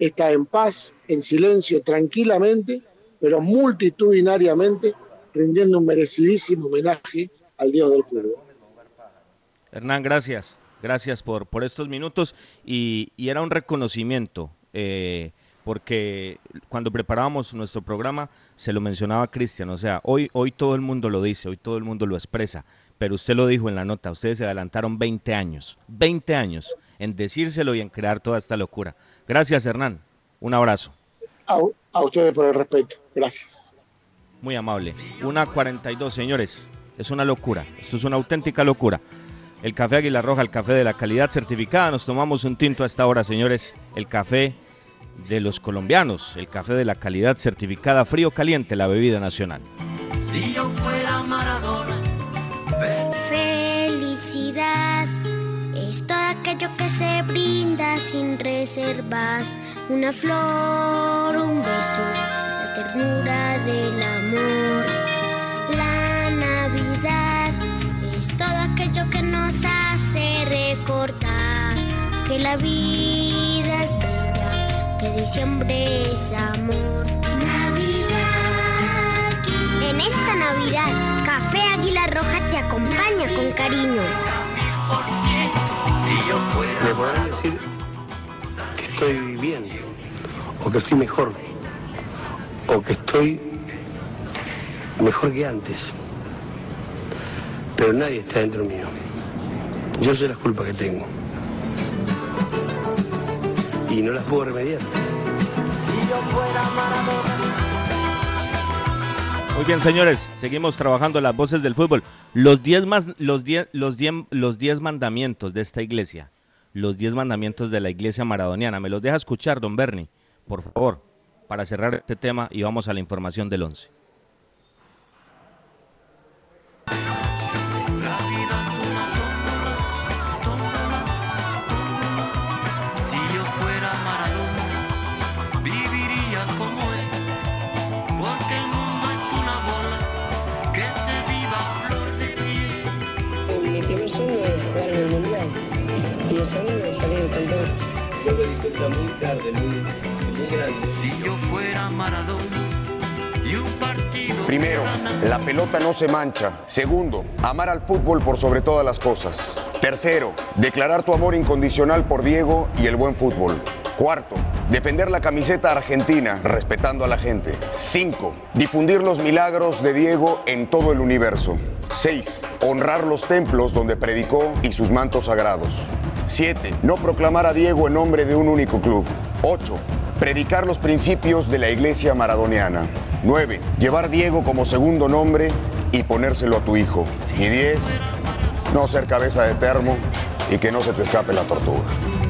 está en paz, en silencio, tranquilamente, pero multitudinariamente rindiendo un merecidísimo homenaje al dios del fútbol. Hernán, gracias. Gracias por, por estos minutos y, y era un reconocimiento, eh, porque cuando preparábamos nuestro programa se lo mencionaba Cristian, o sea, hoy, hoy todo el mundo lo dice, hoy todo el mundo lo expresa, pero usted lo dijo en la nota, ustedes se adelantaron 20 años, 20 años en decírselo y en crear toda esta locura. Gracias Hernán, un abrazo. A, a ustedes por el respeto. Gracias. Muy amable. Una 42, señores. Es una locura. Esto es una auténtica locura. El café Águila Roja, el café de la calidad certificada. Nos tomamos un tinto a esta hora, señores. El café de los colombianos. El café de la calidad certificada frío caliente, la bebida nacional. Si yo fuera Maradona, Felicidad es todo aquello que se brinda sin reservas. Una flor, un beso, la ternura del amor. Nos hace recordar que la vida es bella, que diciembre es amor. Navidad. En esta Navidad, Café Águila Roja te acompaña con cariño. si yo fuera Me podrán decir que estoy bien, o que estoy mejor, o que estoy mejor que antes. Pero nadie está dentro mío. Yo sé las culpas que tengo. Y no las puedo remediar. si yo fuera. Muy bien, señores, seguimos trabajando las voces del fútbol. Los 10 más los 10 los 10 los 10 mandamientos de esta iglesia. Los 10 mandamientos de la iglesia maradoniana. Me los deja escuchar, don Bernie, por favor, para cerrar este tema y vamos a la información del 11. Primero, la pelota no se mancha. Segundo, amar al fútbol por sobre todas las cosas. Tercero, declarar tu amor incondicional por Diego y el buen fútbol. Cuarto, defender la camiseta argentina respetando a la gente. Cinco, difundir los milagros de Diego en todo el universo. Seis, honrar los templos donde predicó y sus mantos sagrados. Siete, no proclamar a Diego en nombre de un único club. Ocho, predicar los principios de la iglesia maradoniana. 9. Llevar Diego como segundo nombre y ponérselo a tu hijo. Y 10. No ser cabeza de termo y que no se te escape la tortuga.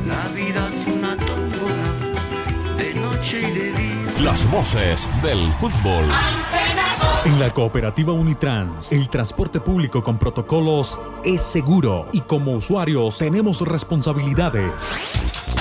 La vida es una tortura de noche y de día. Las voces del fútbol. En la cooperativa Unitrans, el transporte público con protocolos es seguro y como usuarios tenemos responsabilidades.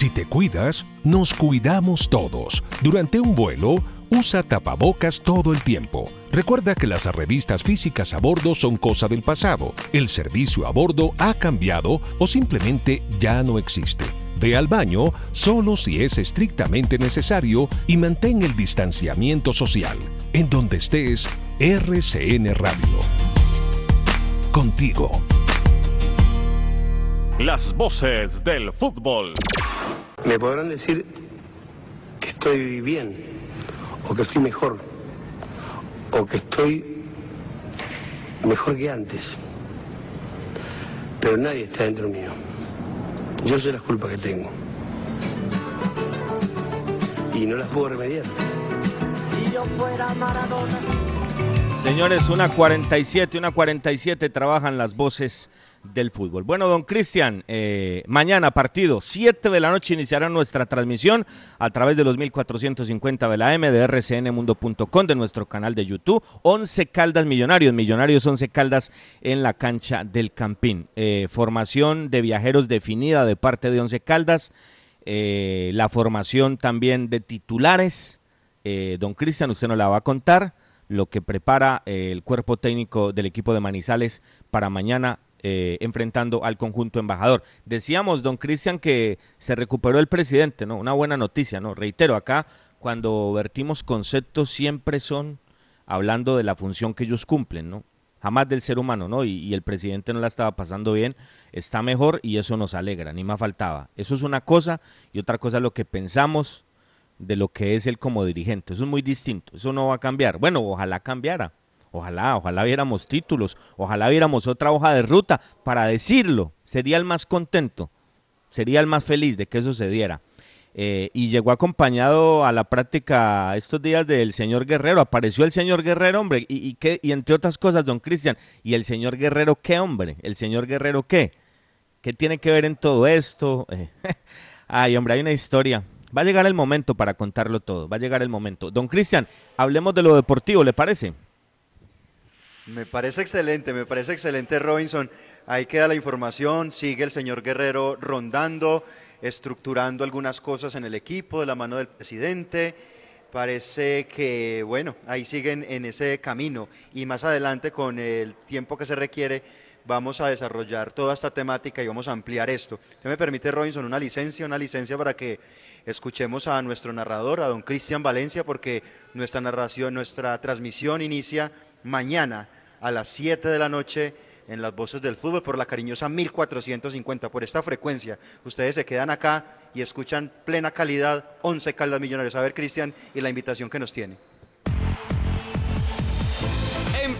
Si te cuidas, nos cuidamos todos. Durante un vuelo, usa tapabocas todo el tiempo. Recuerda que las revistas físicas a bordo son cosa del pasado. El servicio a bordo ha cambiado o simplemente ya no existe. Ve al baño solo si es estrictamente necesario y mantén el distanciamiento social. En donde estés, RCN Radio. Contigo. Las voces del fútbol. Me podrán decir que estoy bien, o que estoy mejor, o que estoy mejor que antes. Pero nadie está dentro mío. Yo sé las culpas que tengo. Y no las puedo remediar. Si yo fuera Maradona. Señores, una 47, una 47 trabajan las voces del fútbol. Bueno, don Cristian, eh, mañana partido, 7 de la noche iniciará nuestra transmisión a través de los 1450 de la M, de rcnmundo.com, de nuestro canal de YouTube. 11 Caldas Millonarios, Millonarios 11 Caldas en la cancha del Campín. Eh, formación de viajeros definida de parte de 11 Caldas. Eh, la formación también de titulares. Don Cristian, usted nos la va a contar lo que prepara eh, el cuerpo técnico del equipo de Manizales para mañana eh, enfrentando al conjunto embajador. Decíamos, don Cristian, que se recuperó el presidente, ¿no? Una buena noticia, ¿no? Reitero, acá cuando vertimos conceptos siempre son hablando de la función que ellos cumplen, ¿no? Jamás del ser humano, ¿no? Y, y el presidente no la estaba pasando bien, está mejor y eso nos alegra, ni más faltaba. Eso es una cosa y otra cosa es lo que pensamos de lo que es él como dirigente. Eso es muy distinto, eso no va a cambiar. Bueno, ojalá cambiara, ojalá, ojalá viéramos títulos, ojalá viéramos otra hoja de ruta para decirlo. Sería el más contento, sería el más feliz de que eso se diera. Eh, y llegó acompañado a la práctica estos días del señor Guerrero. Apareció el señor Guerrero, hombre, y, y, y entre otras cosas, don Cristian, ¿y el señor Guerrero qué, hombre? ¿El señor Guerrero qué? ¿Qué tiene que ver en todo esto? Eh, Ay, hombre, hay una historia. Va a llegar el momento para contarlo todo. Va a llegar el momento. Don Cristian, hablemos de lo deportivo, ¿le parece? Me parece excelente, me parece excelente Robinson. Ahí queda la información, sigue el señor Guerrero rondando, estructurando algunas cosas en el equipo de la mano del presidente. Parece que, bueno, ahí siguen en ese camino y más adelante con el tiempo que se requiere vamos a desarrollar toda esta temática y vamos a ampliar esto. ¿Usted me permite, Robinson, una licencia, una licencia para que escuchemos a nuestro narrador, a don Cristian Valencia, porque nuestra narración, nuestra transmisión inicia mañana a las 7 de la noche en las voces del fútbol por la cariñosa 1450, por esta frecuencia. Ustedes se quedan acá y escuchan plena calidad 11 Caldas Millonarios. A ver, Cristian, y la invitación que nos tiene.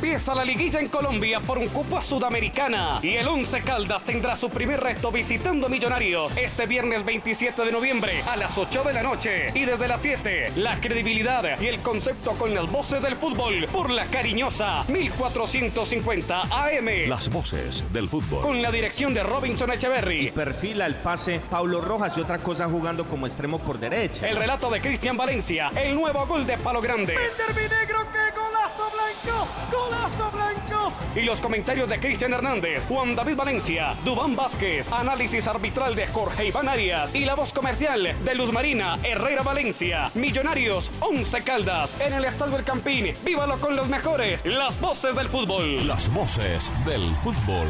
Empieza la liguilla en Colombia por un cupo a Sudamericana y el Once Caldas tendrá su primer reto visitando Millonarios este viernes 27 de noviembre a las 8 de la noche y desde las 7 la credibilidad y el concepto con las voces del fútbol por la cariñosa 1450 AM. Las voces del fútbol. Con la dirección de Robinson Echeverry. Perfila el pase Pablo Rojas y otra cosa jugando como extremo por derecha. El relato de Cristian Valencia. El nuevo gol de Palo Grande. Negro, qué golazo blanco, golazo blanco. Y los comentarios de Cristian Hernández, Juan David Valencia, Dubán Vázquez, análisis arbitral de Jorge Iván Arias y la voz comercial de Luz Marina Herrera Valencia. Millonarios, 11 Caldas, en el Estadio El Campín. Vívalo con los mejores, las voces del fútbol. Las voces del fútbol.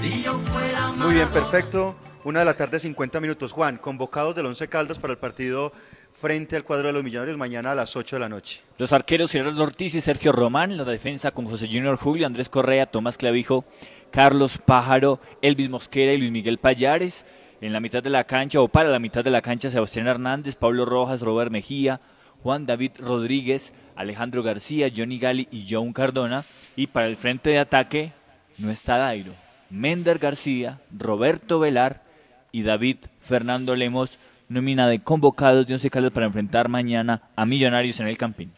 Si yo fuera Muy bien, perfecto. Una de la tarde, 50 minutos. Juan, convocados del Once Caldas para el partido frente al cuadro de los Millonarios mañana a las 8 de la noche. Los arqueros Gerardo Ortiz y Sergio Román, la defensa con José Junior Julio, Andrés Correa, Tomás Clavijo, Carlos Pájaro, Elvis Mosquera y Luis Miguel Payares. En la mitad de la cancha o para la mitad de la cancha, Sebastián Hernández, Pablo Rojas, Robert Mejía, Juan David Rodríguez, Alejandro García, Johnny Gali y John Cardona. Y para el frente de ataque no está Dairo. Mender García, Roberto Velar y David Fernando Lemos, nómina de convocados de Once Caldas para enfrentar mañana a Millonarios en el Campín.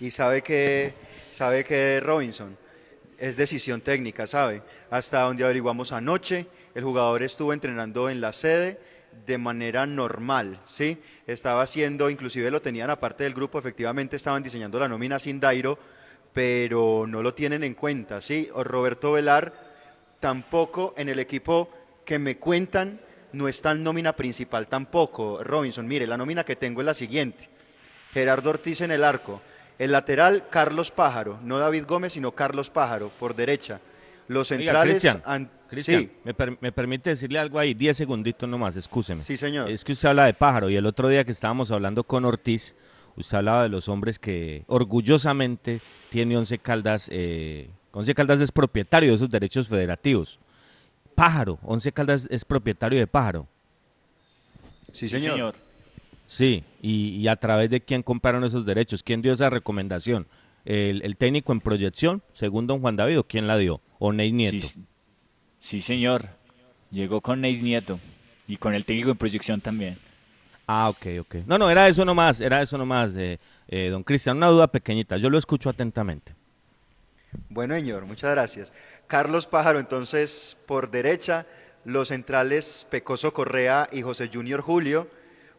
Y sabe que, sabe que Robinson es decisión técnica, ¿sabe? Hasta donde averiguamos anoche, el jugador estuvo entrenando en la sede de manera normal, ¿sí? Estaba haciendo, inclusive lo tenían aparte del grupo, efectivamente estaban diseñando la nómina sin Dairo, pero no lo tienen en cuenta, ¿sí? O Roberto Velar tampoco en el equipo que me cuentan no está en nómina principal tampoco. Robinson, mire, la nómina que tengo es la siguiente. Gerardo Ortiz en el arco. El lateral, Carlos Pájaro. No David Gómez, sino Carlos Pájaro, por derecha. Los Oiga, centrales... Cristian, an- Cristian, sí, me, per- me permite decirle algo ahí, 10 segunditos nomás, excúseme. Sí, señor. Es que usted habla de pájaro y el otro día que estábamos hablando con Ortiz, usted hablaba de los hombres que orgullosamente tiene Once Caldas, eh, Once Caldas es propietario de esos derechos federativos. Pájaro, Once Caldas es propietario de Pájaro. Sí, señor. Sí, y, y a través de quién compraron esos derechos, quién dio esa recomendación. El, el técnico en proyección, según don Juan David, ¿o quién la dio? ¿O Ney Nieto? Sí, sí, señor. Llegó con Neis Nieto y con el técnico en proyección también. Ah, ok, ok. No, no, era eso nomás, era eso nomás, eh, eh, don Cristian. Una duda pequeñita, yo lo escucho atentamente. Bueno, señor, muchas gracias. Carlos Pájaro, entonces, por derecha, los centrales Pecoso Correa y José Junior Julio.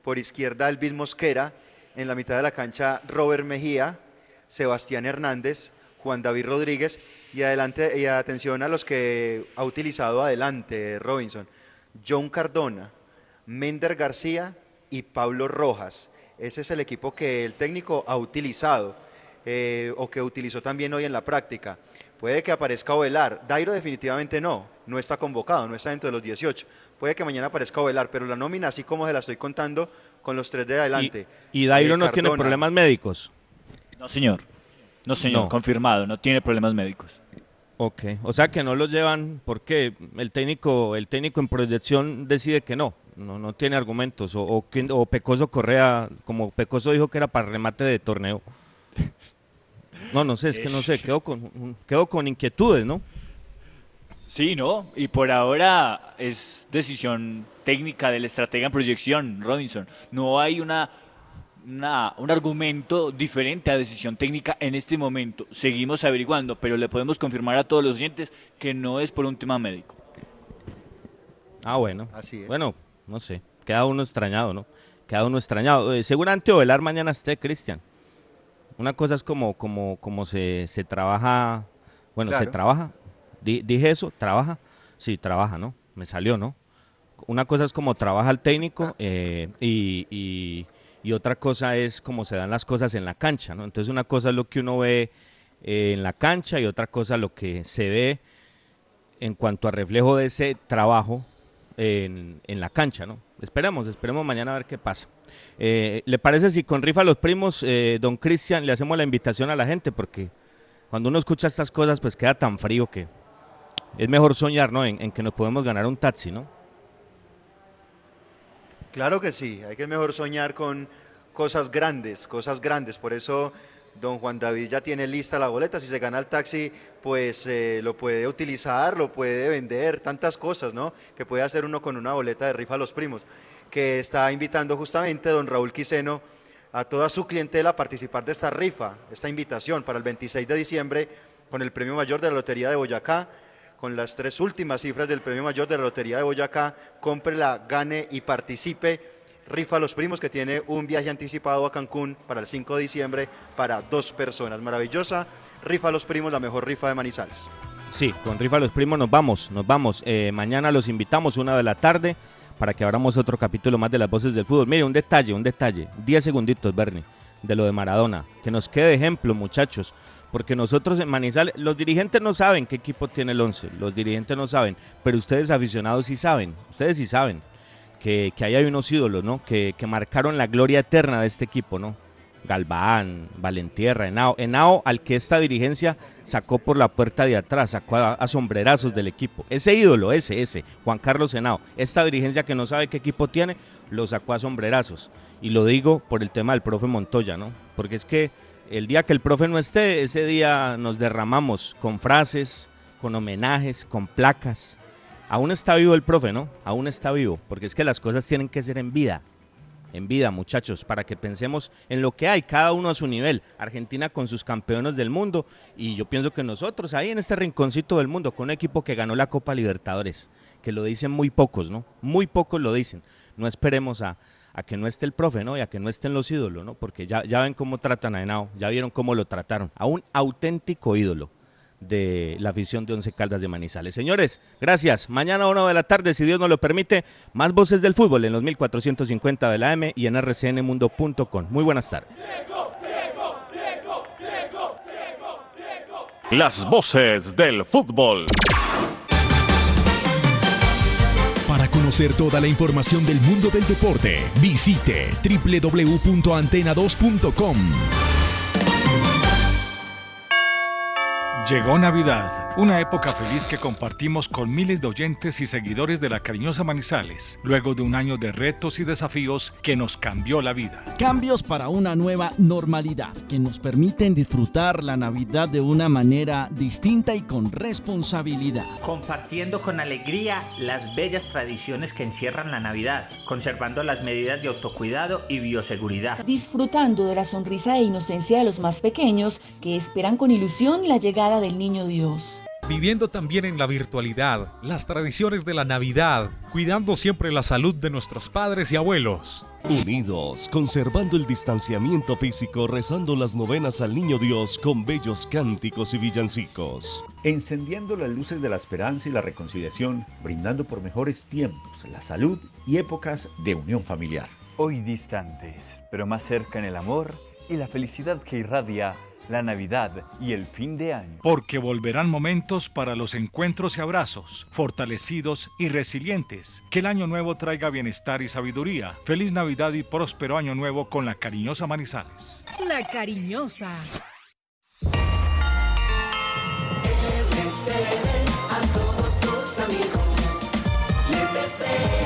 Por izquierda, Elvis Mosquera. En la mitad de la cancha, Robert Mejía, Sebastián Hernández, Juan David Rodríguez. Y adelante, y atención a los que ha utilizado adelante Robinson. John Cardona, Mender García y Pablo Rojas. Ese es el equipo que el técnico ha utilizado eh, o que utilizó también hoy en la práctica. Puede que aparezca Ovelar. Dairo definitivamente no, no está convocado, no está dentro de los 18. Puede que mañana aparezca Ovelar, pero la nómina, así como se la estoy contando, con los tres de adelante. ¿Y Dairo Eh, no tiene problemas médicos? No, señor. No, señor, No. confirmado, no tiene problemas médicos. Ok, o sea que no los llevan porque el técnico, el técnico en proyección decide que no, no, no tiene argumentos. O, o, o Pecoso Correa, como Pecoso dijo que era para remate de torneo. No, no sé, es que no sé, quedo con, quedo con inquietudes, ¿no? Sí, ¿no? Y por ahora es decisión técnica del estratega en proyección, Robinson. No hay una, una- un argumento diferente a decisión técnica en este momento. Seguimos averiguando, pero le podemos confirmar a todos los oyentes que no es por un tema médico. Ah, bueno. Así es. Bueno, no sé, queda uno extrañado, ¿no? Queda uno extrañado. Eh, seguramente Ovelar mañana esté, Cristian. Una cosa es como, como, como se, se trabaja, bueno, se trabaja. Di- dije eso, trabaja. Sí, trabaja, ¿no? Me salió, ¿no? Una cosa es como trabaja el técnico eh, y, y- y otra cosa es cómo se dan las cosas en la cancha, ¿no? Entonces una cosa es lo que uno ve eh, en la cancha y otra cosa lo que se ve en cuanto a reflejo de ese trabajo en, en la cancha, ¿no? Esperemos, esperemos mañana a ver qué pasa. Eh, ¿Le parece si con rifa los primos, eh, don Cristian, le hacemos la invitación a la gente? Porque cuando uno escucha estas cosas, pues queda tan frío que es mejor soñar, ¿no? En, que nos podemos ganar un taxi, ¿no? Claro que sí, hay que mejor soñar con, cosas grandes, cosas grandes. Por eso don Juan David ya tiene lista la boleta. Si se gana el taxi, pues eh, lo puede utilizar, lo puede vender, tantas cosas, ¿no? Que puede hacer uno con una boleta de rifa a los primos. Que está invitando justamente don Raúl Quiseno a toda su clientela a participar de esta rifa, esta invitación para el 26 de diciembre con el premio mayor de la Lotería de Boyacá, con las tres últimas cifras del premio mayor de la Lotería de Boyacá, cómprela, gane y participe. Rifa a los primos que tiene un viaje anticipado a Cancún para el 5 de diciembre para dos personas. Maravillosa. Rifa a los primos, la mejor rifa de Manizales. Sí, con Rifa a los primos nos vamos, nos vamos. Eh, mañana los invitamos una de la tarde para que abramos otro capítulo más de las voces del fútbol. Mire, un detalle, un detalle. Diez segunditos, Bernie, de lo de Maradona. Que nos quede ejemplo, muchachos. Porque nosotros en Manizales, los dirigentes no saben qué equipo tiene el 11. Los dirigentes no saben. Pero ustedes aficionados sí saben. Ustedes sí saben que, que ahí hay unos ídolos, ¿no? Que, que marcaron la gloria eterna de este equipo, ¿no? Galván, Valentierra, Henao. Henao al que esta dirigencia sacó por la puerta de atrás, sacó a, a sombrerazos del equipo. Ese ídolo, ese, ese, Juan Carlos Henao. Esta dirigencia que no sabe qué equipo tiene, lo sacó a sombrerazos. Y lo digo por el tema del profe Montoya, ¿no? Porque es que el día que el profe no esté, ese día nos derramamos con frases, con homenajes, con placas. Aún está vivo el profe, ¿no? Aún está vivo, porque es que las cosas tienen que ser en vida en vida, muchachos, para que pensemos en lo que hay, cada uno a su nivel. Argentina con sus campeones del mundo y yo pienso que nosotros ahí en este rinconcito del mundo, con un equipo que ganó la Copa Libertadores, que lo dicen muy pocos, ¿no? Muy pocos lo dicen. No esperemos a, que no esté el profe, ¿no? Y a que no estén los ídolos, ¿no? Porque ya, ya ven cómo tratan a Henao, ya vieron cómo lo trataron, a un auténtico ídolo de la afición de Once Caldas de Manizales. Señores, gracias. Mañana a una de la tarde, si Dios nos lo permite, más voces del fútbol en los 1450 de la M y en rcnmundo.com. Muy buenas tardes. Las voces del fútbol. Para conocer toda la información del mundo del deporte, visite www.antena2.com. Llegó Navidad, una época feliz que compartimos con miles de oyentes y seguidores de la cariñosa Manizales, luego de un año de retos y desafíos que nos cambió la vida. Cambios para una nueva normalidad que nos permiten disfrutar la Navidad de una manera distinta y con responsabilidad. Compartiendo con alegría las bellas tradiciones que encierran la Navidad, conservando las medidas de autocuidado y bioseguridad. Disfrutando de la sonrisa e inocencia de los más pequeños que esperan con ilusión la llegada del niño Dios. Viviendo también en la virtualidad, las tradiciones de la Navidad, cuidando siempre la salud de nuestros padres y abuelos. Unidos, conservando el distanciamiento físico, rezando las novenas al Niño Dios con bellos cánticos y villancicos. Encendiendo las luces de la esperanza y la reconciliación, brindando por mejores tiempos, la salud y épocas de unión familiar. Hoy distantes, pero más cerca en el amor y la felicidad que irradia la Navidad y el fin de año. Porque volverán momentos para los encuentros y abrazos, fortalecidos y resilientes. Que el año nuevo traiga bienestar y sabiduría. Feliz Navidad y próspero año nuevo con la cariñosa Manizales. La cariñosa. a todos sus amigos les deseo